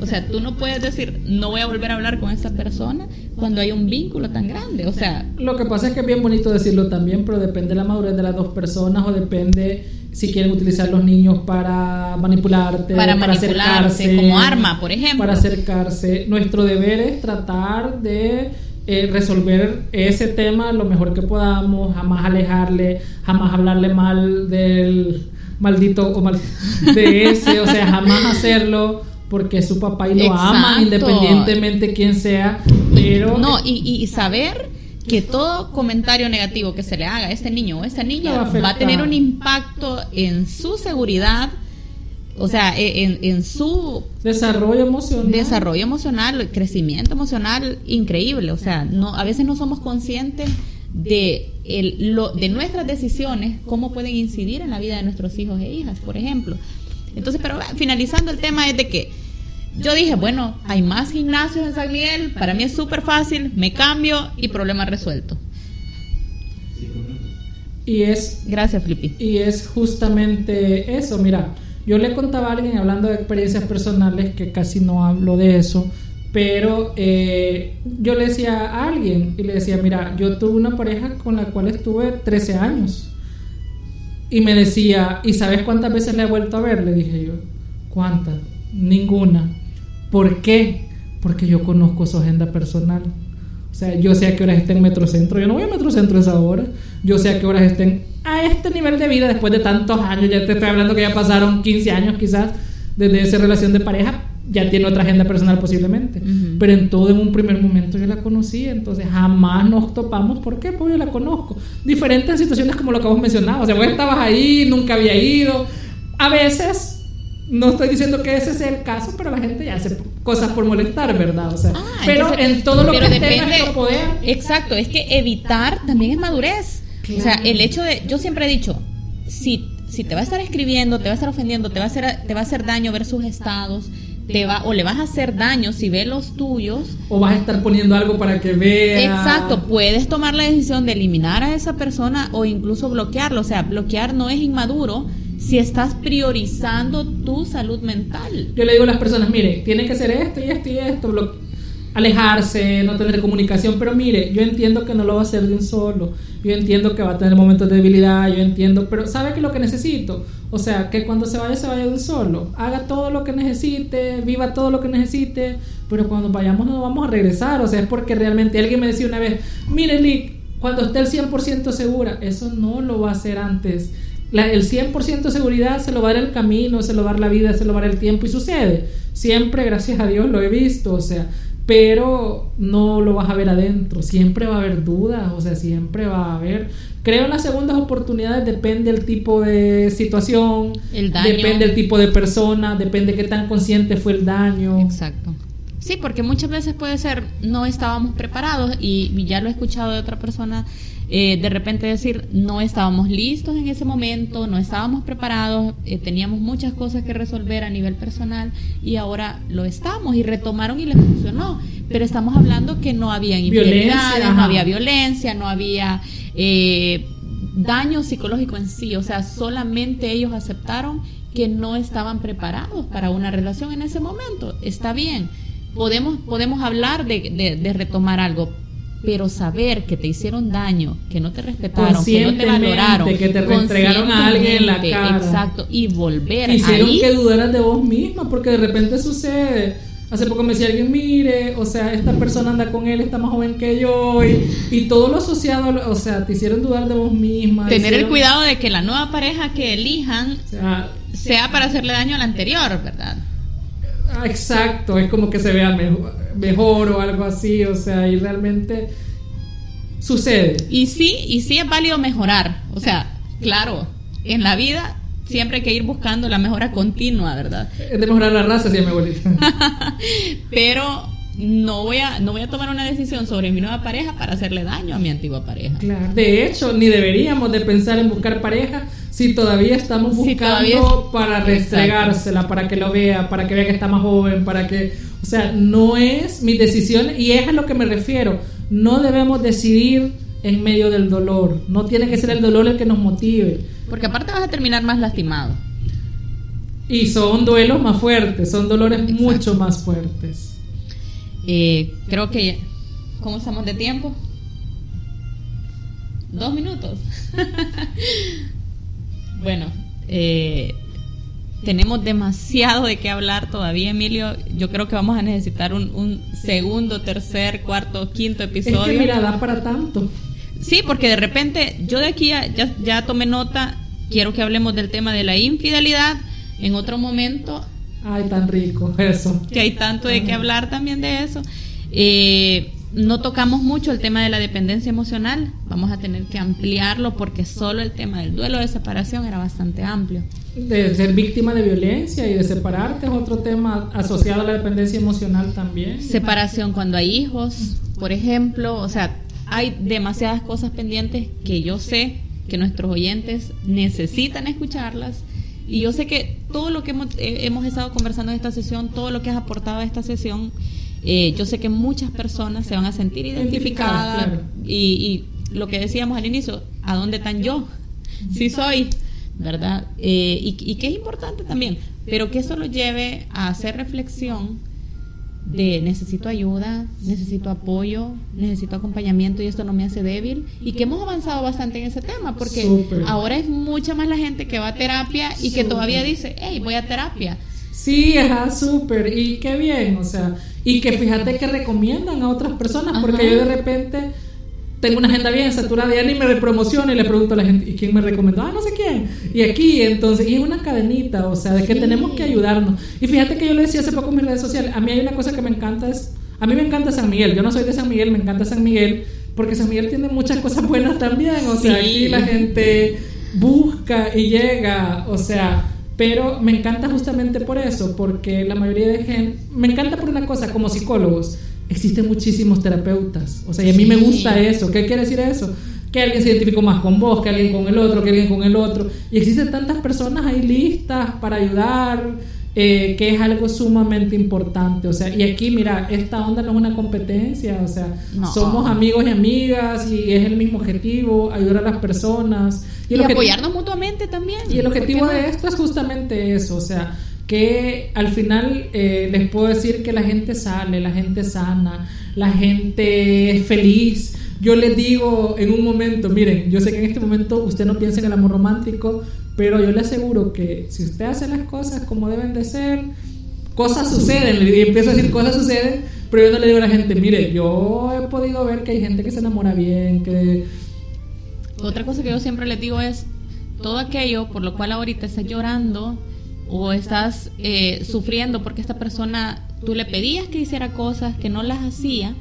S1: O sea, tú no puedes decir, no voy a volver a hablar con esa persona cuando hay un vínculo tan grande. O sea,
S3: lo que pasa es que es bien bonito decirlo también, pero depende de la madurez de las dos personas o depende si quieren utilizar los niños para manipularte,
S1: para, acercarse, como arma, por ejemplo.
S3: Para acercarse. Nuestro deber es tratar de eh, resolver ese tema lo mejor que podamos, jamás alejarle, jamás hablarle mal del maldito o mal de ese, o sea, jamás hacerlo porque su papá y lo ama independientemente quién sea, pero
S1: no y, saber que todo comentario negativo que se le haga a este niño o a esta niña va a, tener un impacto en su seguridad, o sea, e, en, su
S3: desarrollo emocional,
S1: desarrollo emocional, crecimiento emocional increíble, o sea, no a veces no somos conscientes de el, lo, de nuestras decisiones, cómo pueden incidir en la vida de nuestros hijos e hijas, por ejemplo. Entonces, pero finalizando el tema es de que yo dije, bueno, hay más gimnasios en San Miguel, para mí es súper fácil, me cambio y problema resuelto.
S3: Y es...
S1: Gracias, Flippy.
S3: Y es justamente eso, mira, yo le contaba a alguien hablando de experiencias personales que casi no hablo de eso, pero eh, yo le decía a alguien y le decía, mira, yo tuve una pareja con la cual estuve 13 años y me decía, ¿y sabes cuántas veces le he vuelto a ver? Le dije yo, ¿cuántas? Ninguna. ¿Por qué? Porque yo conozco su agenda personal. O sea, yo sé a qué horas está en Metrocentro. Yo no voy a Metrocentro esa hora. Yo sé a qué horas estén a este nivel de vida después de tantos años. Ya te estoy hablando que ya pasaron 15 años quizás desde esa relación de pareja. Ya tiene otra agenda personal posiblemente. Pero en todo, en un primer momento yo la conocí. Entonces jamás nos topamos. ¿Por qué? Porque yo la conozco. Diferentes situaciones como lo que vos mencionabas. O sea, vos estabas ahí, nunca había ido. A veces no estoy diciendo que ese sea el caso, pero la gente ya hace cosas por molestar, ¿verdad? O sea, ah, pero en todo lo que esté en poder.
S1: Exacto, es que evitar también es madurez. O sea, el hecho de, yo siempre he dicho, si, si te va a estar escribiendo, te va a estar ofendiendo, te va a hacer, te va a hacer daño ver sus estados, te va, o le vas a hacer daño si ve los tuyos.
S3: O vas a estar poniendo algo para que vea.
S1: Exacto, puedes tomar la decisión de eliminar a esa persona o incluso bloquearlo. O sea, bloquear no es inmaduro si estás priorizando tu salud mental.
S3: Yo le digo a las personas, mire, tiene que ser esto y esto y esto, alejarse, no tener comunicación, pero mire, yo entiendo que no lo va a hacer de un solo, yo entiendo que va a tener momentos de debilidad, yo entiendo, pero ¿sabe qué es lo que necesito? O sea, que cuando se vaya, se vaya de un solo, haga todo lo que necesite, viva todo lo que necesite, pero cuando vayamos no vamos a regresar, o sea, es porque realmente alguien me decía una vez, mire, Lick, cuando esté el 100% segura, eso no lo va a hacer antes. El 100% de seguridad se lo va a dar el camino, se lo va a dar la vida, se lo va a dar el tiempo y sucede. Siempre, gracias a Dios, lo he visto, o sea, pero no lo vas a ver adentro, siempre va a haber dudas, o sea, siempre va a haber... Creo en las segundas oportunidades depende del tipo de situación, el depende del tipo de persona, depende qué tan consciente fue el daño.
S1: Exacto. Sí, porque muchas veces puede ser no estábamos preparados y ya lo he escuchado de otra persona eh, de repente decir, no estábamos listos en ese momento, no estábamos preparados, eh, teníamos muchas cosas que resolver a nivel personal y ahora lo estamos y retomaron y les funcionó. Pero estamos hablando que no había infidelidades, no había violencia, no había eh, daño psicológico en sí, o sea, solamente ellos aceptaron que no estaban preparados para una relación en ese momento. Está bien, podemos, podemos hablar de, de retomar algo, pero saber que te hicieron daño, que no te respetaron, que no te valoraron,
S3: que te entregaron a alguien en la cara.
S1: Exacto, y volver
S3: Hicieron
S1: ahí,
S3: que dudaras de vos misma, porque de repente sucede. Hace poco me decía alguien, mire, o sea, esta persona anda con él, está más joven que yo, y, todo lo asociado, o sea, te hicieron dudar de vos misma.
S1: Tener el cuidado de que la nueva pareja que elijan sea, para hacerle daño al anterior, ¿verdad?
S3: Ah, exacto, es como que se vea mejor mejor o algo así, o sea, y realmente sucede.
S1: Y sí, y sí es válido mejorar, o sea, claro, en la vida siempre hay que ir buscando la mejora continua, ¿verdad?
S3: Es de mejorar la raza, sí, mi abuelita.
S1: Pero no voy a no voy a tomar una decisión sobre mi nueva pareja para hacerle daño a mi antigua pareja.
S3: Claro. De hecho, ni deberíamos de pensar en buscar pareja si todavía estamos buscando para restregársela, para que lo vea, para que vea que está más joven, para que, o sea, no es mi decisión y es a lo que me refiero. No debemos decidir en medio del dolor. No tiene que ser el dolor el que nos motive.
S1: Porque aparte vas a terminar más lastimado.
S3: Y son duelos más fuertes, son dolores mucho más fuertes.
S1: Eh, creo que... ¿Cómo estamos de tiempo? Dos minutos. bueno, eh, tenemos demasiado de qué hablar todavía, Emilio. Yo creo que vamos a necesitar un, segundo, tercer, cuarto, quinto episodio. Es
S3: que mira, da para tanto.
S1: Sí, porque de repente yo de aquí ya, ya tomé nota, quiero que hablemos del tema de la infidelidad en otro momento
S3: Ay, tan rico, eso.
S1: Que hay tanto de qué hablar también de eso. Eh, no tocamos mucho el tema de la dependencia emocional, vamos a tener que ampliarlo porque solo el tema del duelo de separación era bastante amplio.
S3: De ser víctima de violencia y de separarte es otro tema asociado a la dependencia emocional también.
S1: Separación cuando hay hijos, por ejemplo, o sea, hay demasiadas cosas pendientes que yo sé que nuestros oyentes necesitan escucharlas y yo sé que todo lo que hemos, eh, hemos estado conversando en esta sesión, todo lo que has aportado a esta sesión, eh, yo sé que muchas personas se van a sentir identificadas y, lo que decíamos al inicio, ¿a dónde están yo? Sí soy, ¿verdad? Eh, y, y que es importante también, pero que eso lo lleve a hacer reflexión de necesito ayuda, necesito apoyo, necesito acompañamiento y esto no me hace débil. Y que hemos avanzado bastante en ese tema, porque ahora es mucha más la gente que va a terapia y que todavía dice, hey, voy a terapia.
S3: Sí, ajá, súper, y qué bien, o sea, y que fíjate que recomiendan a otras personas, porque yo de repente tengo una agenda bien saturada y ya ni me repromociono y le pregunto a la gente, ¿y quién me recomendó? Ah, no sé quién. Y aquí, entonces, y es una cadenita, o sea, de que tenemos que ayudarnos. Y fíjate que yo le decía hace poco en mis redes sociales, a mí hay una cosa que me encanta, es, a mí me encanta San Miguel, yo no soy de San Miguel, me encanta San Miguel, porque San Miguel tiene muchas cosas buenas también, o sea, aquí la gente busca y llega, o sea, pero me encanta justamente por eso, porque la mayoría de gente, me encanta por una cosa, como psicólogos, existen muchísimos terapeutas. O sea, y a mí me gusta eso. ¿Qué quiere decir eso? Que alguien se identificó más con vos, que alguien con el otro, que alguien con el otro. Y existen tantas personas ahí listas para ayudar, eh, que es algo sumamente importante. O sea, y aquí, mira, esta onda no es una competencia, o sea, somos amigos y amigas y es el mismo objetivo, ayudar a las personas.
S1: Y, apoyarnos mutuamente también.
S3: Y el objetivo de esto es justamente eso, o sea, que al final eh, les puedo decir que la gente sale, la gente sana, la gente es feliz. Yo les digo en un momento, miren, yo sé que en este momento usted no piensa en el amor romántico, pero yo le aseguro que si usted hace las cosas como deben de ser, cosas suceden, y empiezo a decir cosas suceden, pero yo no le digo a la gente, mire, yo he podido ver que hay gente que se enamora bien, que...
S1: Otra cosa que yo siempre les digo es, todo aquello por lo cual ahorita está llorando, o estás eh, sufriendo porque esta persona, tú le pedías que hiciera cosas que no las hacía,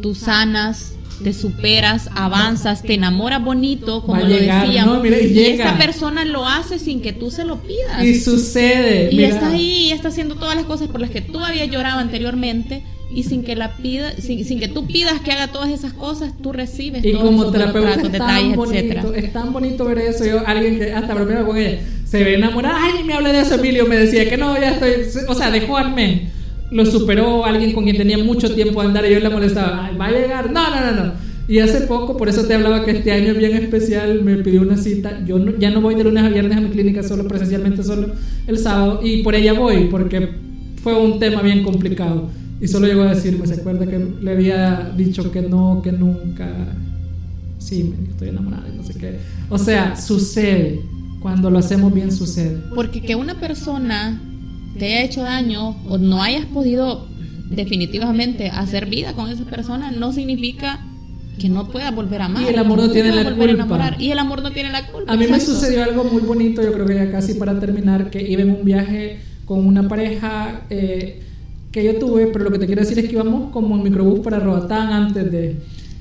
S1: tú sanas, te superas, avanzas, te enamoras bonito, como lo decíamos, y, esta persona lo hace sin que tú se lo pidas.
S3: Y sucede.
S1: Y está ahí, y está haciendo todas las cosas por las que tú habías llorado anteriormente y sin que la pida, sin, sin, que tú pidas que haga todas esas cosas, tú recibes
S3: y como terapeuta es detalles, bonito, Es tan bonito ver eso. Yo, alguien que hasta bromeaba con ella, se ve enamorada, ay, ni me hable de eso, Emilio, me decía que no, ya estoy, o sea, dejó al men, lo superó alguien con quien tenía mucho tiempo de andar y yo le molestaba, va a llegar, no, no, no, no. Y hace poco, por eso te hablaba que este año es bien especial, me pidió una cita. Yo ya no voy de lunes a viernes a mi clínica solo, presencialmente solo el sábado, y por ella voy, porque fue un tema bien complicado Y solo llegó a decirme, ¿se acuerda que le había dicho que no, que nunca? Sí, estoy enamorada y no sé qué. O sea, sucede. Cuando lo hacemos bien sucede.
S1: Porque que una persona te haya hecho daño o no hayas podido definitivamente hacer vida con esa persona no significa que no pueda volver a amar.
S3: Y el amor no tiene la culpa.
S1: Y el amor no tiene la culpa.
S3: A mí me sucedió algo muy bonito, yo creo que ya casi para terminar, que iba en un viaje con una pareja eh, que yo tuve, pero lo que te quiero decir es que íbamos como en microbús para Roatán antes de...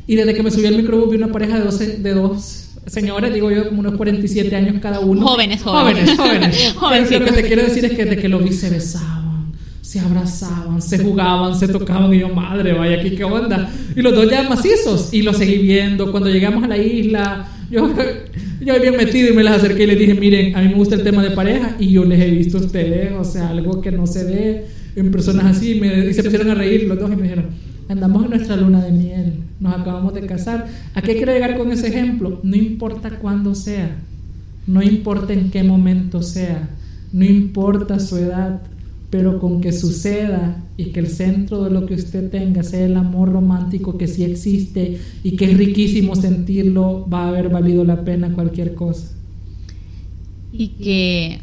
S3: Y desde que me subí al microbús vi una pareja de dos, de dos señores, digo yo, como unos 47 años cada uno.
S1: Jóvenes, jóvenes.
S3: Jóvenes, jóvenes. lo que te quiero decir es que desde que lo vi se besaban, se abrazaban, se jugaban, se tocaban. Y yo, madre, vaya aquí, qué onda. Y los dos ya macizos. Y lo seguí viendo. Cuando llegamos a la isla, yo, yo había metido y me las acerqué y les dije, miren, a mí me gusta el tema de pareja. Y yo les he visto a ustedes, o sea, algo que no se ve en personas así. Me, y se pusieron a reír los dos y me dijeron, andamos en nuestra luna de miel nos acabamos de casar. ¿A qué quiero llegar con ese ejemplo? No importa cuándo sea, no importa en qué momento sea, no importa su edad, pero con que suceda y que el centro de lo que usted tenga sea el amor romántico que sí existe y que es riquísimo sentirlo, va a haber valido la pena cualquier cosa.
S1: Y que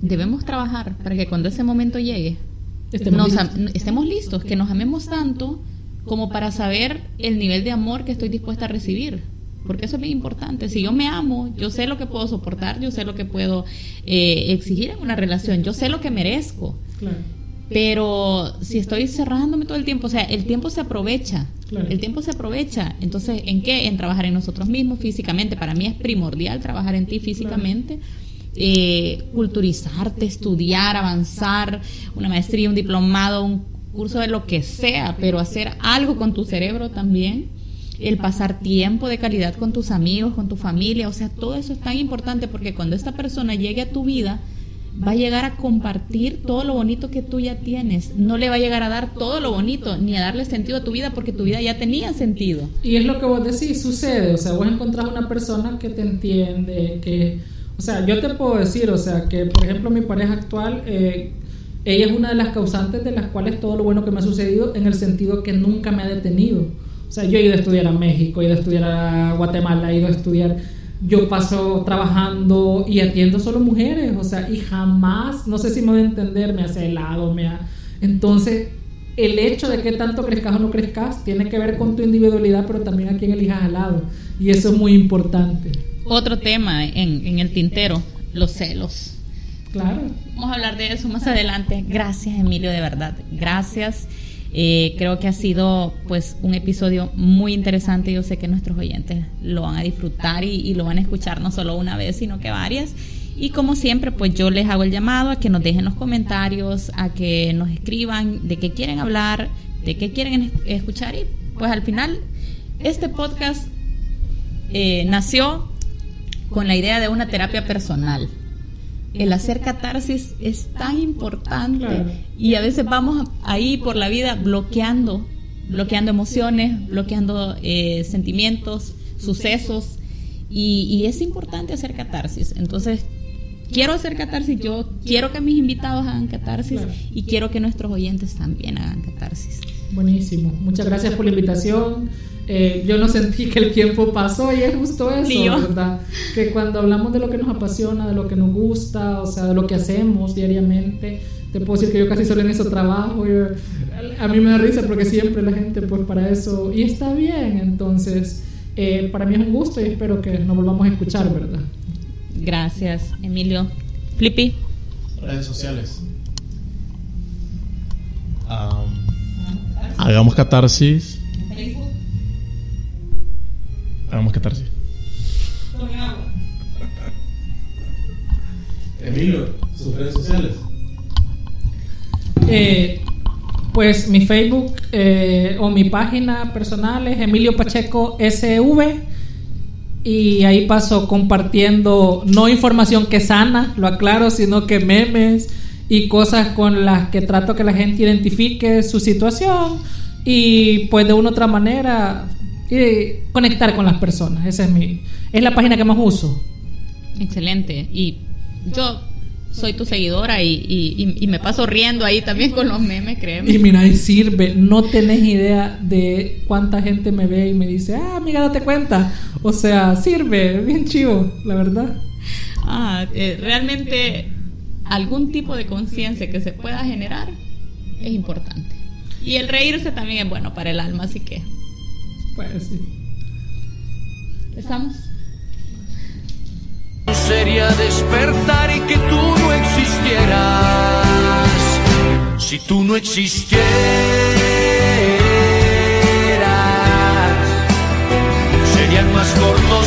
S1: debemos trabajar para que cuando ese momento llegue, estemos, estemos listos, que nos amemos tanto como para saber el nivel de amor que estoy dispuesta a recibir. Porque eso es muy importante. Si yo me amo, yo sé lo que puedo soportar, yo sé lo que puedo eh, exigir en una relación, yo sé lo que merezco. Pero si estoy cerrándome todo el tiempo, o sea, el tiempo se aprovecha. El tiempo se aprovecha. Entonces, ¿en qué? En trabajar en nosotros mismos físicamente. Para mí es primordial trabajar en ti físicamente. Eh, culturizarte, estudiar, avanzar, una maestría, un diplomado, un curso de lo que sea, pero hacer algo con tu cerebro también, el pasar tiempo de calidad con tus amigos, con tu familia, o sea, todo eso es tan importante porque cuando esta persona llegue a tu vida, va a llegar a compartir todo lo bonito que tú ya tienes. No le va a llegar a dar todo lo bonito, ni a darle sentido a tu vida, porque tu vida ya tenía sentido.
S3: Y es lo que vos decís, sucede. O sea, vos encontrás una persona que te entiende, que... O sea, yo te puedo decir, o sea, que por ejemplo mi pareja actual... Eh, ella es una de las causantes de las cuales todo lo bueno que me ha sucedido en el sentido que nunca me ha detenido. O sea, yo he ido a estudiar a México, he ido a estudiar a Guatemala, he ido a estudiar... Yo paso trabajando y atiendo solo mujeres, o sea, y jamás, no sé si me voy a entender, me hace helado, me ha... Entonces, el hecho de que tanto crezcas o no crezcas tiene que ver con tu individualidad, pero también a quién elijas al lado. Y eso es muy importante.
S1: Otro tema en, en el tintero, los celos.
S3: Claro.
S1: Vamos a hablar de eso más adelante. Gracias, Emilio, de verdad. Gracias. Eh, creo que ha sido pues un episodio muy interesante. Yo sé que nuestros oyentes lo van a disfrutar y, lo van a escuchar no solo una vez, sino que varias. Y como siempre, pues yo les hago el llamado a que nos dejen los comentarios, a que nos escriban de qué quieren hablar, de qué quieren escuchar. Y pues al final, este podcast eh, nació con la idea de una terapia personal el hacer catarsis es tan importante y a veces vamos ahí por la vida bloqueando, bloqueando emociones, bloqueando eh, sentimientos, sucesos y, es importante hacer catarsis. Entonces, quiero hacer catarsis, yo quiero que mis invitados hagan catarsis y quiero que nuestros oyentes también hagan catarsis.
S3: Buenísimo, muchas gracias por la invitación. Eh, yo no sentí que el tiempo pasó y es justo eso, ¿verdad? Que cuando hablamos de lo que nos apasiona, de lo que nos gusta, o sea, de lo que hacemos diariamente, te puedo decir que yo casi solo en eso trabajo. a mí me da risa porque siempre la gente, pues para eso, y está bien, entonces, eh, para mí es un gusto y espero que nos volvamos a escuchar, ¿verdad?
S1: Gracias, Emilio. Flippy.
S2: Redes sociales. hagamos catarsis Hagamos catarsis. Emilio, sus redes sociales.
S3: Eh, pues mi Facebook eh, o mi página personal es Emilio Pacheco SV y ahí paso compartiendo no información que sana, lo aclaro, sino que memes y cosas con las que trato que la gente identifique su situación y pues de una u otra manera y conectar con las personas. Esa es mi es la página que más uso.
S1: Excelente. Y yo soy tu seguidora y, me paso riendo ahí también con los memes, créeme.
S3: Y mira, y sirve, no tenés idea de cuánta gente me ve y me dice, ah, amiga, date cuenta. O sea, sirve, bien chivo, la verdad.
S1: Ah, eh, realmente algún tipo de conciencia que se pueda generar es importante. Y el reírse también es bueno para el alma, así que.
S3: Pues sí.
S1: ¿Estamos?
S4: Sería despertar y que tú no existieras. Si tú no existieras, serían más cortos.